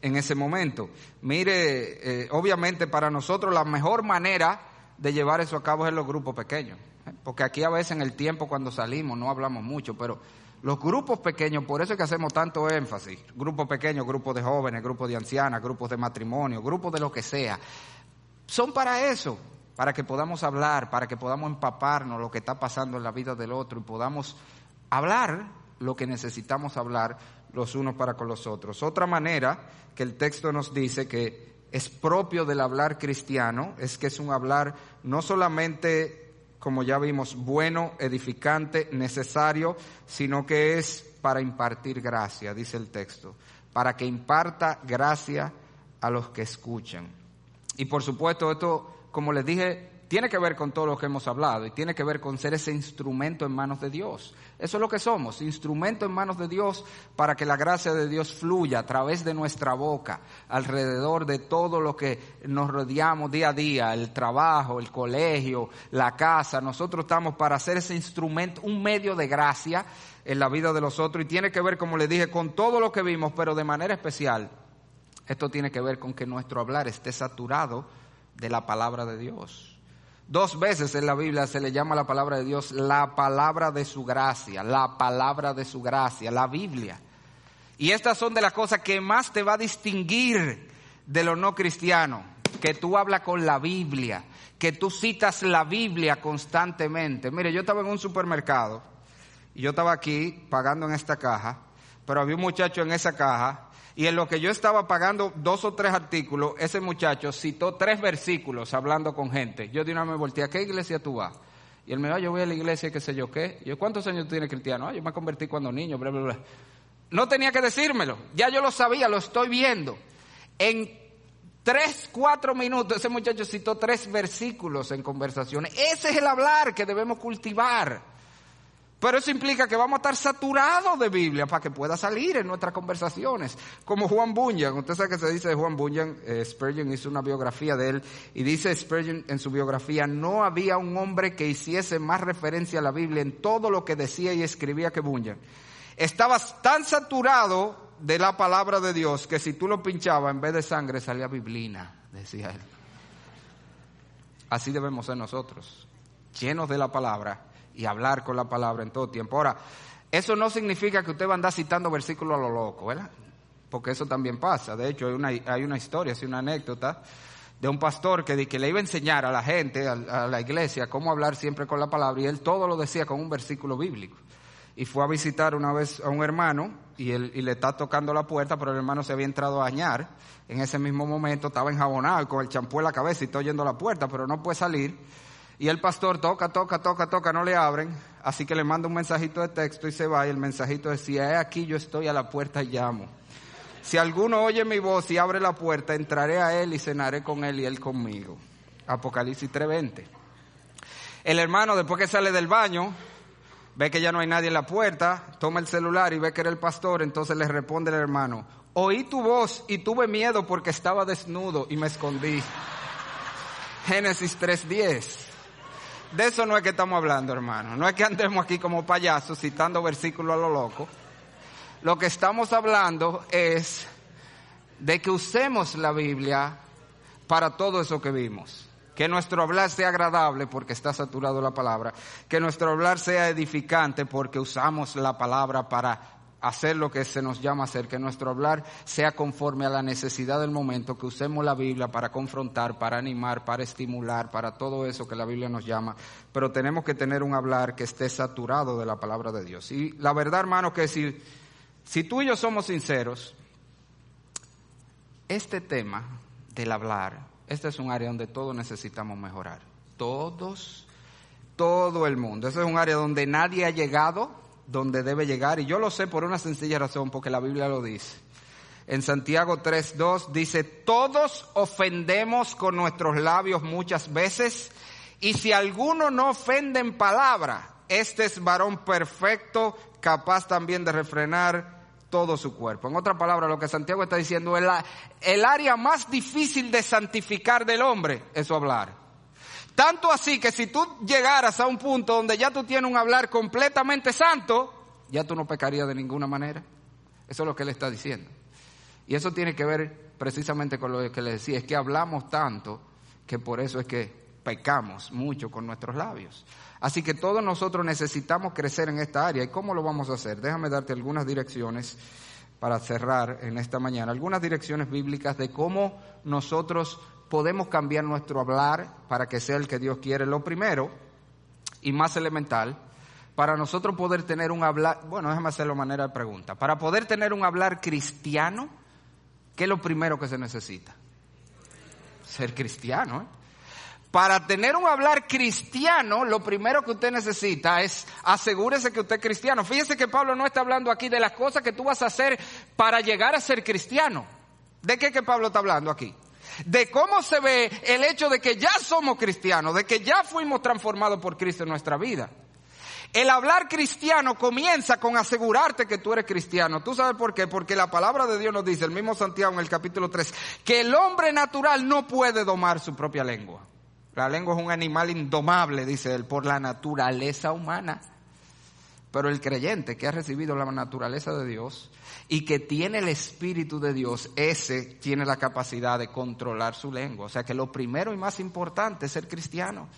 en ese momento. Mire, eh, obviamente para nosotros la mejor manera de llevar eso a cabo es en los grupos pequeños. Porque aquí a veces en el tiempo cuando salimos no hablamos mucho, pero los grupos pequeños, por eso es que hacemos tanto énfasis, grupos pequeños, grupos de jóvenes, grupos de ancianas, grupos de matrimonio, grupos de lo que sea, son para eso, para que podamos hablar, para que podamos empaparnos lo que está pasando en la vida del otro y podamos hablar lo que necesitamos hablar los unos para con los otros. Otra manera que el texto nos dice que es propio del hablar cristiano es que es un hablar no solamente, como ya vimos, bueno, edificante, necesario, sino que es para impartir gracia, dice el texto, para que imparta gracia a los que escuchan. Y por supuesto, esto, como les dije, tiene que ver con todo lo que hemos hablado y tiene que ver con ser ese instrumento en manos de Dios. Eso es lo que somos, instrumento en manos de Dios para que la gracia de Dios fluya a través de nuestra boca, alrededor de todo lo que nos rodeamos día a día, el trabajo, el colegio, la casa. Nosotros estamos para hacer ese instrumento, un medio de gracia en la vida de los otros y tiene que ver, como le dije, con todo lo que vimos, pero de manera especial. Esto tiene que ver con que nuestro hablar esté saturado de la palabra de Dios. Dos veces en la Biblia se le llama la palabra de Dios la palabra de su gracia, la palabra de su gracia, la Biblia. Y estas son de las cosas que más te va a distinguir de lo no cristiano, que tú hablas con la Biblia, que tú citas la Biblia constantemente. Mire, yo estaba en un supermercado y yo estaba aquí pagando en esta caja, pero había un muchacho en esa caja y en lo que yo estaba pagando dos o tres artículos, ese muchacho citó tres versículos hablando con gente. Yo de una me volteé, ¿a qué iglesia tú vas? Y él me dijo, ah, yo voy a la iglesia, qué sé yo qué. yo, ¿cuántos años tú tienes cristiano? Ah, yo me convertí cuando niño, bla, bla, bla. No tenía que decírmelo, ya yo lo sabía, lo estoy viendo. En tres, cuatro minutos, ese muchacho citó tres versículos en conversaciones. Ese es el hablar que debemos cultivar. Pero eso implica que vamos a estar saturados de Biblia para que pueda salir en nuestras conversaciones. Como Juan Bunyan, usted sabe que se dice de Juan Bunyan, eh, Spurgeon hizo una biografía de él y dice Spurgeon en su biografía, no había un hombre que hiciese más referencia a la Biblia en todo lo que decía y escribía que Bunyan. Estaba tan saturado de la palabra de Dios que si tú lo pinchabas en vez de sangre salía biblina, decía él. Así debemos ser nosotros, llenos de la palabra y hablar con la palabra en todo tiempo. Ahora, eso no significa que usted va a andar citando versículos a lo loco, ¿verdad? Porque eso también pasa. De hecho, hay una, hay una historia, hay una anécdota de un pastor que, que le iba a enseñar a la gente, a, a, la iglesia, cómo hablar siempre con la palabra, y él todo lo decía con un versículo bíblico. Y fue a visitar una vez a un hermano, y, él, y le está tocando la puerta, pero el hermano se había entrado a bañar. En ese mismo momento estaba enjabonado con el champú en la cabeza y está oyendo la puerta, pero no puede salir. Y el pastor toca, toca, toca, toca, no le abren. Así que le manda un mensajito de texto y se va. Y el mensajito decía, he aquí yo estoy a la puerta y llamo. Si alguno oye mi voz y abre la puerta, entraré a él y cenaré con él y él conmigo. Apocalipsis 3:20. El hermano, después que sale del baño, ve que ya no hay nadie en la puerta, toma el celular y ve que era el pastor, entonces le responde el hermano, oí tu voz y tuve miedo porque estaba desnudo y me escondí. Génesis 3:10. De eso no es que estamos hablando, hermano. No es que andemos aquí como payasos citando versículos a lo loco. Lo que estamos hablando es de que usemos la Biblia para todo eso que vimos. Que nuestro hablar sea agradable porque está saturado la palabra. Que nuestro hablar sea edificante porque usamos la palabra para hacer lo que se nos llama hacer, que nuestro hablar sea conforme a la necesidad del momento, que usemos la Biblia para confrontar, para animar, para estimular, para todo eso que la Biblia nos llama, pero tenemos que tener un hablar que esté saturado de la palabra de Dios. Y la verdad, hermano, que si, si tú y yo somos sinceros, este tema del hablar, este es un área donde todos necesitamos mejorar. Todos, todo el mundo. Este es un área donde nadie ha llegado donde debe llegar. Y yo lo sé por una sencilla razón, porque la Biblia lo dice. En Santiago 3.2 dice, todos ofendemos con nuestros labios muchas veces, y si alguno no ofende en palabra, este es varón perfecto, capaz también de refrenar todo su cuerpo. En otra palabra, lo que Santiago está diciendo es la, el área más difícil de santificar del hombre es hablar. Tanto así que si tú llegaras a un punto donde ya tú tienes un hablar completamente santo, ya tú no pecarías de ninguna manera. Eso es lo que él está diciendo. Y eso tiene que ver precisamente con lo que le decía, es que hablamos tanto que por eso es que pecamos mucho con nuestros labios. Así que todos nosotros necesitamos crecer en esta área. ¿Y cómo lo vamos a hacer? Déjame darte algunas direcciones para cerrar en esta mañana, algunas direcciones bíblicas de cómo nosotros podemos cambiar nuestro hablar para que sea el que Dios quiere. Lo primero y más elemental, para nosotros poder tener un hablar, bueno, déjame hacerlo de manera de pregunta, para poder tener un hablar cristiano, ¿qué es lo primero que se necesita? Ser cristiano. ¿eh? Para tener un hablar cristiano, lo primero que usted necesita es asegúrese que usted es cristiano. Fíjese que Pablo no está hablando aquí de las cosas que tú vas a hacer para llegar a ser cristiano. ¿De qué que Pablo está hablando aquí? De cómo se ve el hecho de que ya somos cristianos, de que ya fuimos transformados por Cristo en nuestra vida. El hablar cristiano comienza con asegurarte que tú eres cristiano. ¿Tú sabes por qué? Porque la palabra de Dios nos dice, el mismo Santiago en el capítulo 3, que el hombre natural no puede domar su propia lengua. La lengua es un animal indomable, dice él, por la naturaleza humana. Pero el creyente que ha recibido la naturaleza de Dios y que tiene el Espíritu de Dios, ese tiene la capacidad de controlar su lengua. O sea que lo primero y más importante es ser cristiano.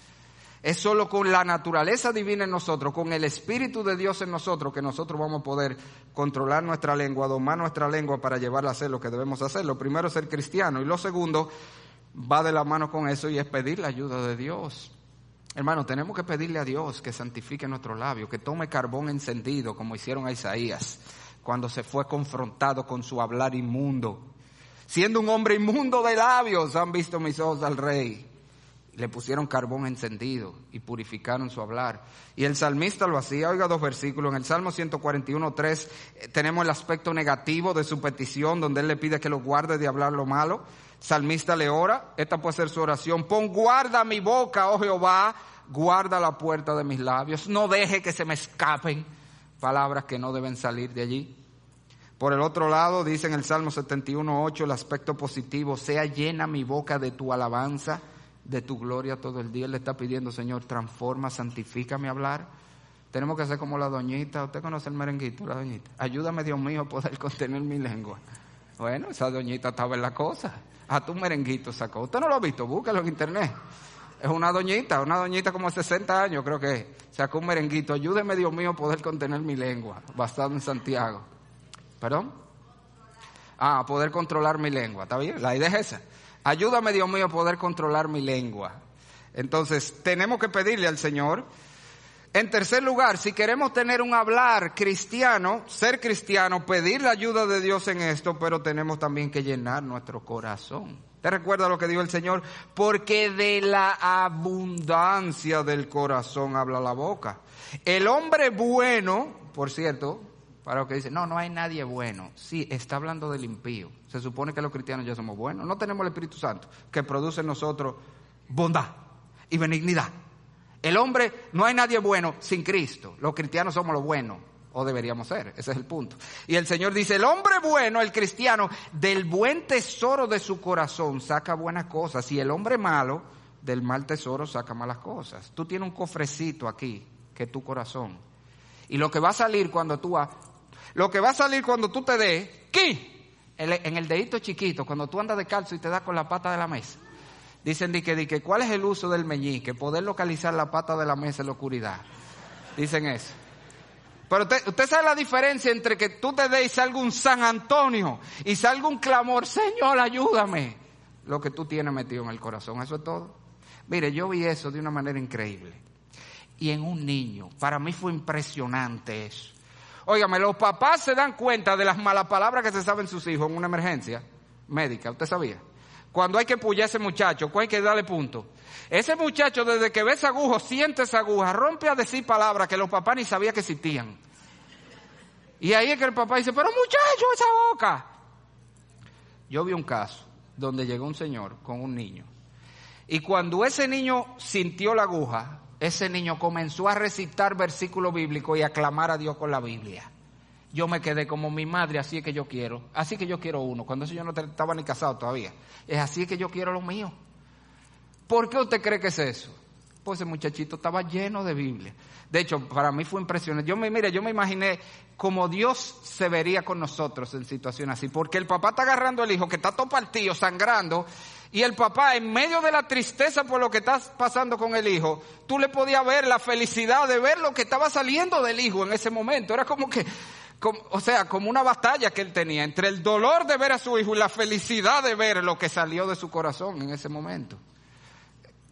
Es solo con la naturaleza divina en nosotros, con el Espíritu de Dios en nosotros, que nosotros vamos a poder controlar nuestra lengua, domar nuestra lengua para llevarla a hacer lo que debemos hacer. Lo primero es ser cristiano y lo segundo va de la mano con eso y es pedir la ayuda de Dios. Hermano, tenemos que pedirle a Dios que santifique nuestro labio, que tome carbón encendido, como hicieron a Isaías, cuando se fue confrontado con su hablar inmundo. Siendo un hombre inmundo de labios, han visto mis ojos al rey. Le pusieron carbón encendido y purificaron su hablar. Y el salmista lo hacía. Oiga dos versículos. En el Salmo 141, 3 eh, tenemos el aspecto negativo de su petición, donde él le pide que lo guarde de hablar lo malo salmista le ora, esta puede ser su oración, pon guarda mi boca, oh Jehová, guarda la puerta de mis labios, no deje que se me escapen palabras que no deben salir de allí. Por el otro lado, dice en el Salmo 71.8 el aspecto positivo, sea llena mi boca de tu alabanza, de tu gloria todo el día. Él le está pidiendo, Señor, transforma, santifica mi hablar. Tenemos que hacer como la doñita. ¿Usted conoce el merenguito, la doñita? Ayúdame, Dios mío, a poder (laughs) contener mi lengua. Bueno, esa doñita estaba en la cosa a tu merenguito sacó. Usted no lo ha visto, búscalo en internet. Es una doñita, una doñita como de 60 años, creo que sacó un merenguito. Ayúdeme, Dios mío, a poder contener mi lengua, basado en Santiago. ¿Perdón? Ah, poder controlar mi lengua, ¿está bien? La idea es esa. Ayúdame, Dios mío, a poder controlar mi lengua. Entonces, tenemos que pedirle al Señor en tercer lugar, si queremos tener un hablar cristiano, ser cristiano, pedir la ayuda de Dios en esto, pero tenemos también que llenar nuestro corazón. ¿Te recuerda lo que dijo el Señor? Porque de la abundancia del corazón habla la boca. El hombre bueno, por cierto, para lo que dice, no, no hay nadie bueno. Sí, está hablando del impío. Se supone que los cristianos ya somos buenos. No tenemos el Espíritu Santo que produce en nosotros bondad y benignidad el hombre, no hay nadie bueno sin Cristo. Los cristianos somos los buenos, o deberíamos ser, ese es el punto. Y el Señor dice, el hombre bueno, el cristiano, del buen tesoro de su corazón saca buenas cosas. Y el hombre malo, del mal tesoro saca malas cosas. Tú tienes un cofrecito aquí, que es tu corazón. Y lo que va a salir cuando tú, lo que va a salir cuando tú te des, ¿qué? En el dedito chiquito, cuando tú andas de calzo y te das con la pata de la mesa. Dicen de que, que, ¿cuál es el uso del meñique? Poder localizar la pata de la mesa en la oscuridad. Dicen eso. Pero usted, usted sabe la diferencia entre que tú te des y salga un San Antonio y salga un clamor, Señor, ayúdame. Lo que tú tienes metido en el corazón, eso es todo. Mire, yo vi eso de una manera increíble. Y en un niño, para mí fue impresionante eso. Óigame, los papás se dan cuenta de las malas palabras que se saben sus hijos en una emergencia médica, ¿usted sabía? Cuando hay que pullar ese muchacho, cuando hay que darle punto. Ese muchacho desde que ve esa aguja, siente esa aguja, rompe a decir palabras que los papás ni sabían que existían. Y ahí es que el papá dice, pero muchacho, esa boca. Yo vi un caso donde llegó un señor con un niño. Y cuando ese niño sintió la aguja, ese niño comenzó a recitar versículos bíblicos y a clamar a Dios con la Biblia yo me quedé como mi madre, así es que yo quiero, así que yo quiero uno. Cuando eso yo no estaba ni casado todavía. Es así que yo quiero lo mío. ¿Por qué usted cree que es eso? Pues ese muchachito estaba lleno de Biblia. De hecho, para mí fue impresionante. Yo me, mire, yo me imaginé como Dios se vería con nosotros en situaciones así. Porque el papá está agarrando al hijo que está todo partido, sangrando. Y el papá, en medio de la tristeza por lo que está pasando con el hijo, tú le podías ver la felicidad de ver lo que estaba saliendo del hijo en ese momento. Era como que, o sea, como una batalla que él tenía entre el dolor de ver a su hijo y la felicidad de ver lo que salió de su corazón en ese momento.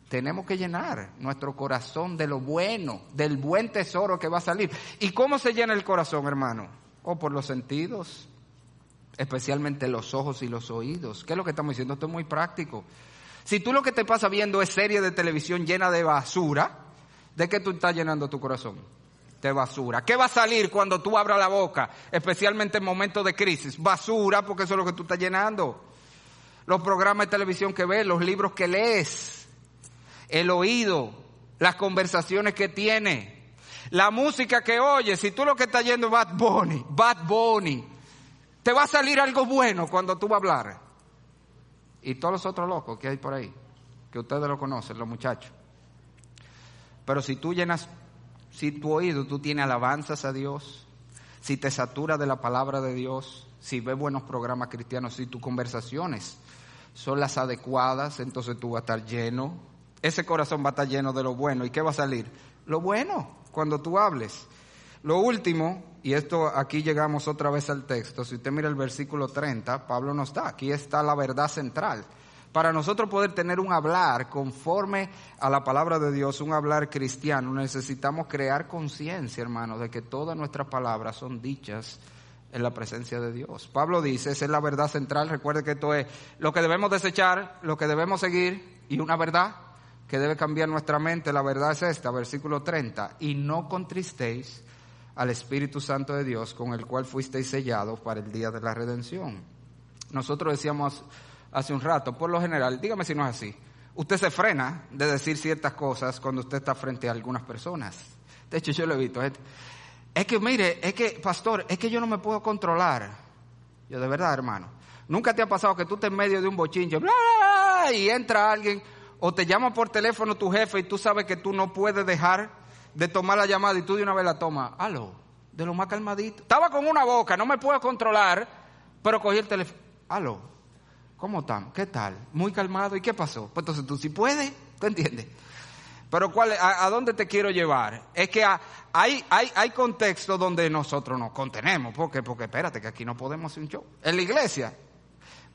Tenemos que llenar nuestro corazón de lo bueno, del buen tesoro que va a salir. ¿Y cómo se llena el corazón, hermano? O por los sentidos, especialmente los ojos y los oídos. ¿Qué es lo que estamos diciendo? Esto es muy práctico. Si tú lo que te pasa viendo es serie de televisión llena de basura, ¿de qué tú estás llenando tu corazón? De basura. ¿Qué va a salir cuando tú abras la boca? Especialmente en momentos de crisis. Basura, porque eso es lo que tú estás llenando. Los programas de televisión que ves, los libros que lees, el oído, las conversaciones que tienes, la música que oyes. Si tú lo que estás yendo es Bad Bunny, Bad Bunny, te va a salir algo bueno cuando tú vas a hablar. Y todos los otros locos que hay por ahí, que ustedes lo conocen, los muchachos. Pero si tú llenas si tu oído tú tienes alabanzas a Dios, si te satura de la palabra de Dios, si ves buenos programas cristianos, si tus conversaciones son las adecuadas, entonces tú vas a estar lleno. Ese corazón va a estar lleno de lo bueno. ¿Y qué va a salir? Lo bueno cuando tú hables. Lo último, y esto aquí llegamos otra vez al texto, si usted mira el versículo 30, Pablo no está, aquí está la verdad central. Para nosotros poder tener un hablar conforme a la palabra de Dios, un hablar cristiano, necesitamos crear conciencia, hermano, de que todas nuestras palabras son dichas en la presencia de Dios. Pablo dice, esa es la verdad central, recuerde que esto es lo que debemos desechar, lo que debemos seguir y una verdad que debe cambiar nuestra mente, la verdad es esta, versículo 30, y no contristéis al Espíritu Santo de Dios con el cual fuisteis sellados para el día de la redención. Nosotros decíamos hace un rato, por lo general, dígame si no es así, usted se frena de decir ciertas cosas cuando usted está frente a algunas personas. De hecho, yo lo he visto. Es que, mire, es que, pastor, es que yo no me puedo controlar. Yo, de verdad, hermano. Nunca te ha pasado que tú estés en medio de un bochinche, bla, bla, y entra alguien, o te llama por teléfono tu jefe y tú sabes que tú no puedes dejar de tomar la llamada y tú de una vez la tomas. Aló, de lo más calmadito. Estaba con una boca, no me puedo controlar, pero cogí el teléfono. Aló, ¿cómo estamos? ¿Qué tal? Muy calmado. ¿Y qué pasó? Pues entonces tú sí puedes, ¿tú entiendes? Pero ¿cuál, a, dónde te quiero llevar? Es que hay, hay, hay contextos donde nosotros nos contenemos. ¿Por qué? Porque espérate, que aquí no podemos hacer un show. En la iglesia.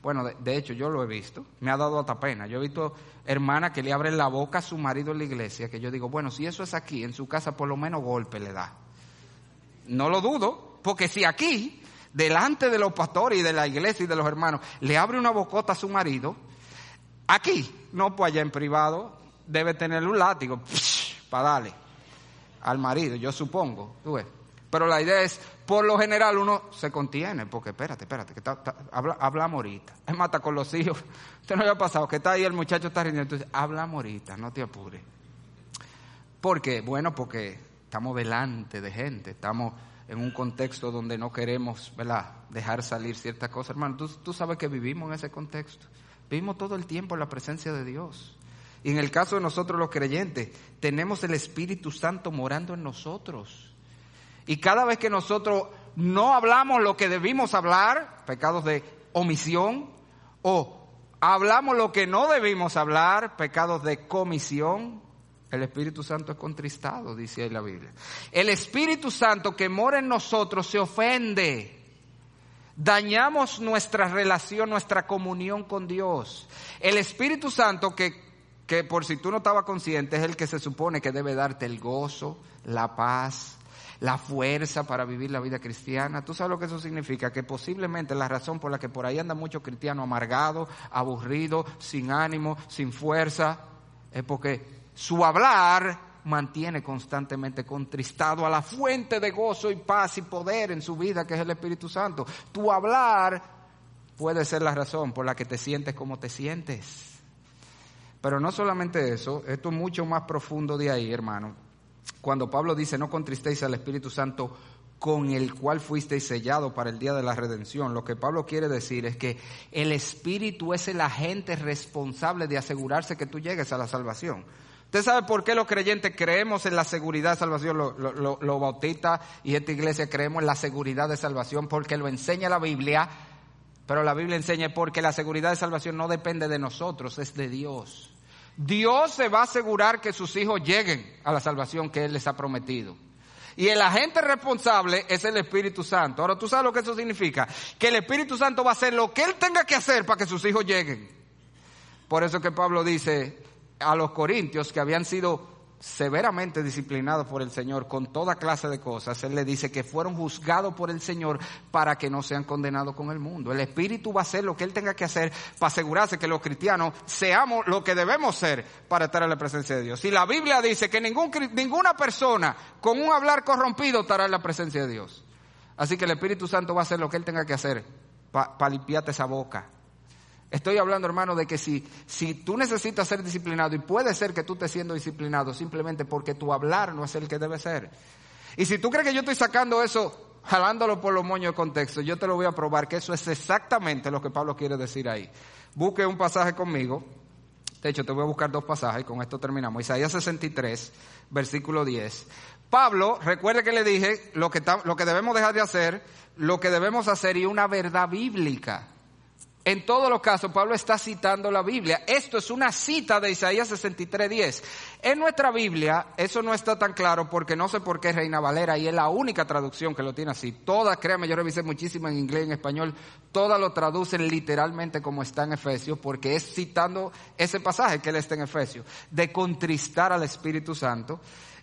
Bueno, de, hecho yo lo he visto. Me ha dado hasta pena. Yo he visto hermanas que le abren la boca a su marido en la iglesia. Que yo digo, bueno, si eso es aquí, en su casa por lo menos golpe le da. No lo dudo. Porque si aquí, delante de los pastores y de la iglesia y de los hermanos, le abre una bocota a su marido, aquí, no pues allá en privado, debe tener un látigo para darle al marido, yo supongo. ¿tú ves? Pero la idea es, por lo general uno se contiene, porque espérate, espérate, que habla, hablamos ahorita. Mata con los hijos. (laughs) Usted no había pasado, que está ahí el muchacho está riendo, entonces hablamos ahorita, no te apures. ¿Por qué? Bueno, porque estamos delante de gente, estamos en un contexto donde no queremos ¿verdad? dejar salir ciertas cosas. Hermano, tú, tú sabes que vivimos en ese contexto. Vivimos todo el tiempo en la presencia de Dios. Y en el caso de nosotros los creyentes, tenemos el Espíritu Santo morando en nosotros. Y cada vez que nosotros no hablamos lo que debimos hablar, pecados de omisión, o hablamos lo que no debimos hablar, pecados de comisión, el Espíritu Santo es contristado, dice ahí la Biblia. El Espíritu Santo que mora en nosotros se ofende. Dañamos nuestra relación, nuestra comunión con Dios. El Espíritu Santo que que por si tú no estabas consciente es el que se supone que debe darte el gozo, la paz, la fuerza para vivir la vida cristiana. ¿Tú sabes lo que eso significa? Que posiblemente la razón por la que por ahí anda muchos cristianos amargados, aburridos, sin ánimo, sin fuerza, es porque su hablar mantiene constantemente contristado a la fuente de gozo y paz y poder en su vida, que es el Espíritu Santo. Tu hablar puede ser la razón por la que te sientes como te sientes. Pero no solamente eso, esto es mucho más profundo de ahí, hermano. Cuando Pablo dice, no contristéis al Espíritu Santo con el cual fuisteis sellado para el día de la redención. Lo que Pablo quiere decir es que el Espíritu es el agente responsable de asegurarse que tú llegues a la salvación. ¿Usted sabe por qué los creyentes creemos en la seguridad de salvación? Los lo, lo, bautistas y esta iglesia creemos en la seguridad de salvación porque lo enseña la Biblia, pero la Biblia enseña porque la seguridad de salvación no depende de nosotros, es de Dios. Dios se va a asegurar que sus hijos lleguen a la salvación que Él les ha prometido. Y el agente responsable es el Espíritu Santo. Ahora, ¿tú sabes lo que eso significa? Que el Espíritu Santo va a hacer lo que Él tenga que hacer para que sus hijos lleguen. Por eso que Pablo dice a los corintios que habían sido severamente disciplinados por el Señor con toda clase de cosas, Él le dice que fueron juzgados por el Señor para que no sean condenados con el mundo. El Espíritu va a hacer lo que Él tenga que hacer para asegurarse que los cristianos seamos lo que debemos ser para estar en la presencia de Dios. Y la Biblia dice que ningún, ninguna persona con un hablar corrompido estará en la presencia de Dios. Así que el Espíritu Santo va a hacer lo que Él tenga que hacer para limpiarte esa boca Estoy hablando, hermano, de que si, si tú necesitas ser disciplinado, y puede ser que tú estés siendo disciplinado simplemente porque tu hablar no es el que debe ser. Y si tú crees que yo estoy sacando eso, jalándolo por los moños de contexto, yo te lo voy a probar que eso es exactamente lo que Pablo quiere decir ahí. Busque un pasaje conmigo. De hecho, te voy a buscar dos pasajes, con esto terminamos. Isaías 63, versículo 10. Pablo, recuerde que le dije lo que, lo que debemos dejar de hacer, lo que debemos hacer y una verdad bíblica. En todos los casos, Pablo está citando la Biblia. Esto es una cita de Isaías 63.10. En nuestra Biblia, eso no está tan claro porque no sé por qué Reina Valera y es la única traducción que lo tiene así. Todas, créanme, yo revisé muchísimo en inglés y en español, todas lo traducen literalmente como está en Efesios porque es citando ese pasaje que él está en Efesios, de contristar al Espíritu Santo.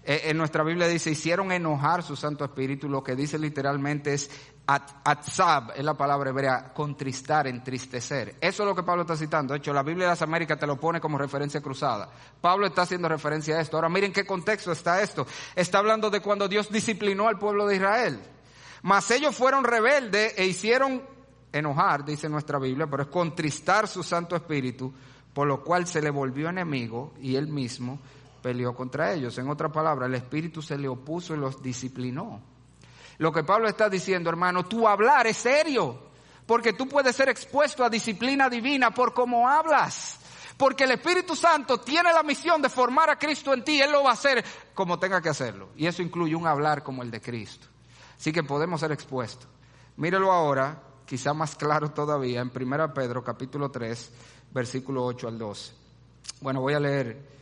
Eh, en nuestra Biblia dice, hicieron enojar su Santo Espíritu, lo que dice literalmente es atzab, es la palabra hebrea, contristar, entristecer. Eso es lo que Pablo está citando. De hecho, la Biblia de las Américas te lo pone como referencia cruzada. Pablo está haciendo referencia a esto. Ahora miren qué contexto está esto. Está hablando de cuando Dios disciplinó al pueblo de Israel. Mas ellos fueron rebeldes e hicieron enojar, dice nuestra Biblia, pero es contristar su Santo Espíritu, por lo cual se le volvió enemigo y él mismo peleó contra ellos. En otra palabra, el Espíritu se le opuso y los disciplinó. Lo que Pablo está diciendo, hermano, tu hablar es serio, porque tú puedes ser expuesto a disciplina divina por cómo hablas. Porque el Espíritu Santo tiene la misión de formar a Cristo en ti, Él lo va a hacer como tenga que hacerlo. Y eso incluye un hablar como el de Cristo. Así que podemos ser expuestos. Mírelo ahora, quizá más claro todavía, en 1 Pedro capítulo 3, versículo 8 al 12. Bueno, voy a leer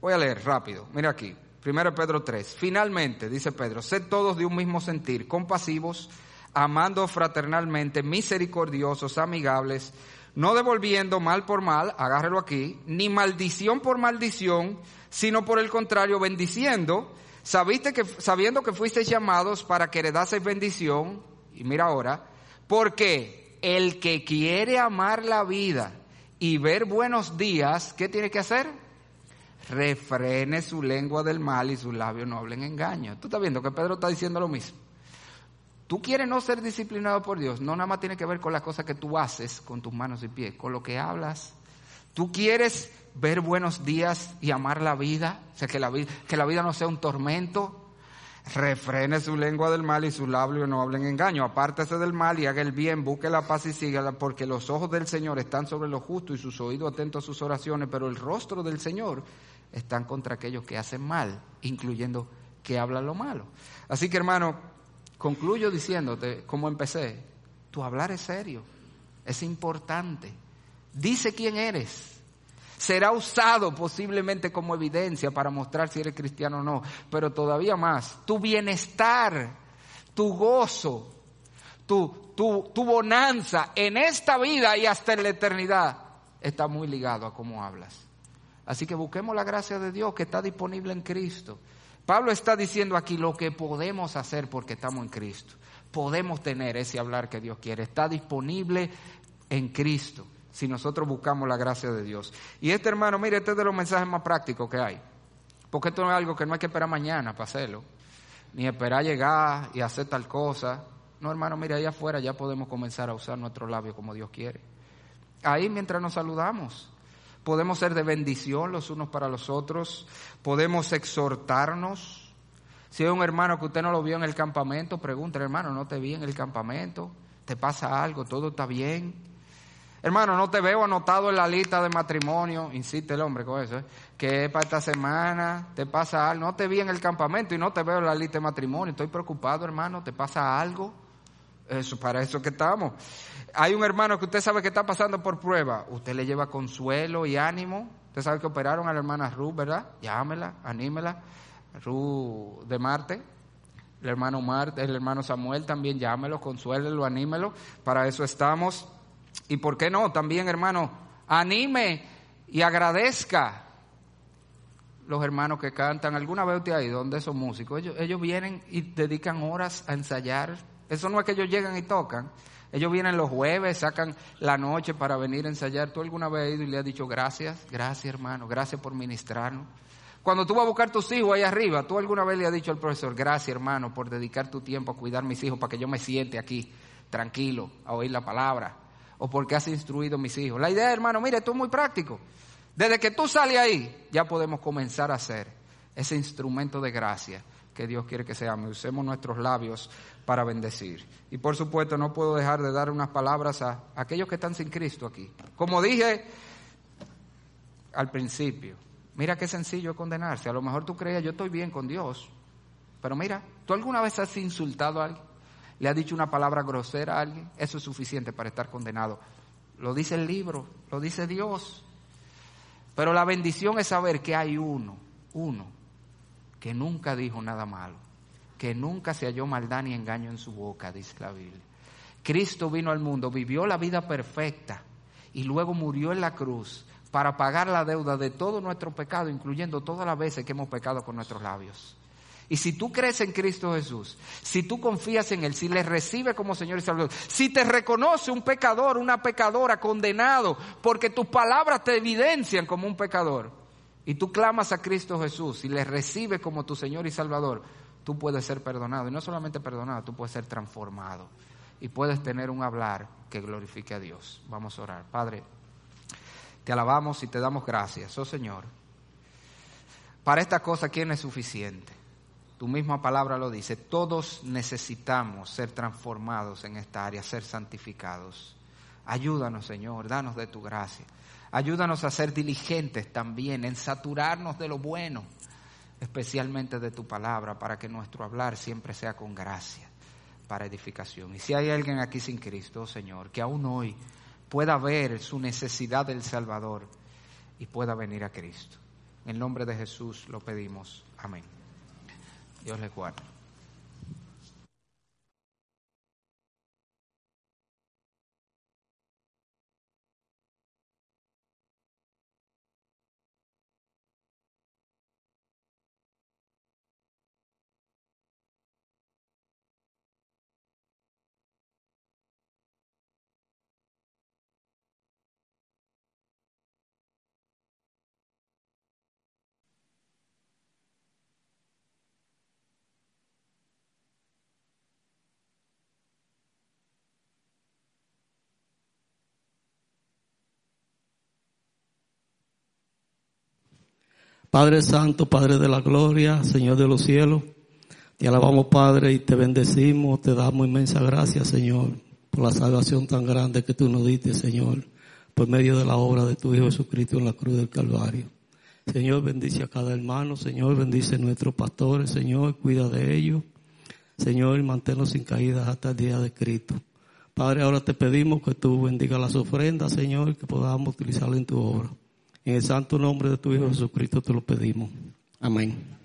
Voy a leer rápido. Mira aquí. 1 Pedro 3. Finalmente, dice Pedro, sed todos de un mismo sentir, compasivos, amando fraternalmente, misericordiosos, amigables, no devolviendo mal por mal, agárrelo aquí, ni maldición por maldición, sino por el contrario, bendiciendo, sabiste que, sabiendo que fuisteis llamados para que heredaseis bendición, y mira ahora, porque el que quiere amar la vida y ver buenos días, ¿qué tiene que hacer? Refrene su lengua del mal y sus labios no hablen engaño. Tú estás viendo que Pedro está diciendo lo mismo. Tú quieres no ser disciplinado por Dios, no nada más tiene que ver con las cosas que tú haces con tus manos y pies, con lo que hablas. Tú quieres ver buenos días y amar la vida, o sea, que la, vida, que la vida no sea un tormento. Refrene su lengua del mal y sus labios no hablen engaño. Apártese del mal y haga el bien, busque la paz y sígala, porque los ojos del Señor están sobre lo justo y sus oídos atentos a sus oraciones, pero el rostro del Señor están contra aquellos que hacen mal, incluyendo que hablan lo malo. Así que hermano, concluyo diciéndote, como empecé, tu hablar es serio, es importante. Dice quién eres. Será usado posiblemente como evidencia para mostrar si eres cristiano o no, pero todavía más, tu bienestar, tu gozo, tu, tu, tu bonanza en esta vida y hasta en la eternidad está muy ligado a cómo hablas. Así que busquemos la gracia de Dios que está disponible en Cristo. Pablo está diciendo aquí lo que podemos hacer porque estamos en Cristo. Podemos tener ese hablar que Dios quiere. Está disponible en Cristo si nosotros buscamos la gracia de Dios. Y este hermano, mire, este es de los mensajes más prácticos que hay. Porque esto no es algo que no hay que esperar mañana para hacerlo. Ni esperar llegar y hacer tal cosa. No, hermano, mire, allá afuera ya podemos comenzar a usar nuestro labio como Dios quiere. Ahí mientras nos saludamos podemos ser de bendición los unos para los otros, podemos exhortarnos. Si hay un hermano que usted no lo vio en el campamento, pregúntale, hermano, no te vi en el campamento, te pasa algo, todo está bien. Hermano, no te veo anotado en la lista de matrimonio, insiste el hombre con eso, ¿eh? que para esta semana, te pasa algo, no te vi en el campamento y no te veo en la lista de matrimonio, estoy preocupado, hermano, te pasa algo. Eso, para eso que estamos. Hay un hermano que usted sabe que está pasando por prueba. Usted le lleva consuelo y ánimo. Usted sabe que operaron a la hermana Ruth, ¿verdad? Llámela, anímela. Ruth de Marte. El hermano Marte, el hermano Samuel también llámelo, consuélelo, anímelo. Para eso estamos. Y por qué no, también hermano, anime y agradezca los hermanos que cantan. ¿Alguna vez usted ha ido donde esos músicos? Ellos, ellos vienen y dedican horas a ensayar. Eso no es que ellos llegan y tocan. Ellos vienen los jueves, sacan la noche para venir a ensayar. ¿Tú alguna vez has ido y le has dicho gracias? Gracias, hermano. Gracias por ministrarnos. Cuando tú vas a buscar tus hijos ahí arriba, ¿tú alguna vez le has dicho al profesor, gracias, hermano, por dedicar tu tiempo a cuidar a mis hijos para que yo me siente aquí tranquilo a oír la palabra? ¿O porque has instruido a mis hijos? La idea, hermano, mire, esto es muy práctico. Desde que tú sales ahí, ya podemos comenzar a hacer ese instrumento de gracia que Dios quiere que seamos. Usemos nuestros labios para bendecir. Y por supuesto no puedo dejar de dar unas palabras a aquellos que están sin Cristo aquí. Como dije al principio, mira qué sencillo es condenarse. A lo mejor tú creías, yo estoy bien con Dios. Pero mira, ¿tú alguna vez has insultado a alguien? ¿Le has dicho una palabra grosera a alguien? Eso es suficiente para estar condenado. Lo dice el libro, lo dice Dios. Pero la bendición es saber que hay uno, uno, que nunca dijo nada malo, que nunca se halló maldad ni engaño en su boca, dice la Biblia. Cristo vino al mundo, vivió la vida perfecta y luego murió en la cruz para pagar la deuda de todo nuestro pecado, incluyendo todas las veces que hemos pecado con nuestros labios. Y si tú crees en Cristo Jesús, si tú confías en Él, si le recibes como Señor y Salvador, si te reconoce un pecador, una pecadora condenado, porque tus palabras te evidencian como un pecador, y tú clamas a Cristo Jesús y le recibes como tu Señor y Salvador, tú puedes ser perdonado. Y no solamente perdonado, tú puedes ser transformado. Y puedes tener un hablar que glorifique a Dios. Vamos a orar. Padre, te alabamos y te damos gracias, oh Señor. Para esta cosa, ¿quién es suficiente? Tu misma palabra lo dice, todos necesitamos ser transformados en esta área, ser santificados. Ayúdanos, Señor, danos de tu gracia. Ayúdanos a ser diligentes también, en saturarnos de lo bueno, especialmente de tu palabra, para que nuestro hablar siempre sea con gracia, para edificación. Y si hay alguien aquí sin Cristo, Señor, que aún hoy pueda ver su necesidad del Salvador y pueda venir a Cristo. En el nombre de Jesús lo pedimos. Amén. Dios les guarde. Padre Santo, Padre de la Gloria, Señor de los cielos, te alabamos Padre y te bendecimos, te damos inmensa gracias Señor por la salvación tan grande que tú nos diste Señor, por medio de la obra de tu Hijo Jesucristo en la cruz del Calvario. Señor, bendice a cada hermano, Señor, bendice a nuestros pastores, Señor, cuida de ellos. Señor, manténlos sin caídas hasta el día de Cristo. Padre, ahora te pedimos que tú bendiga las ofrendas, Señor, que podamos utilizarlas en tu obra. En el santo nombre de tu Hijo Jesucristo te lo pedimos. Amén.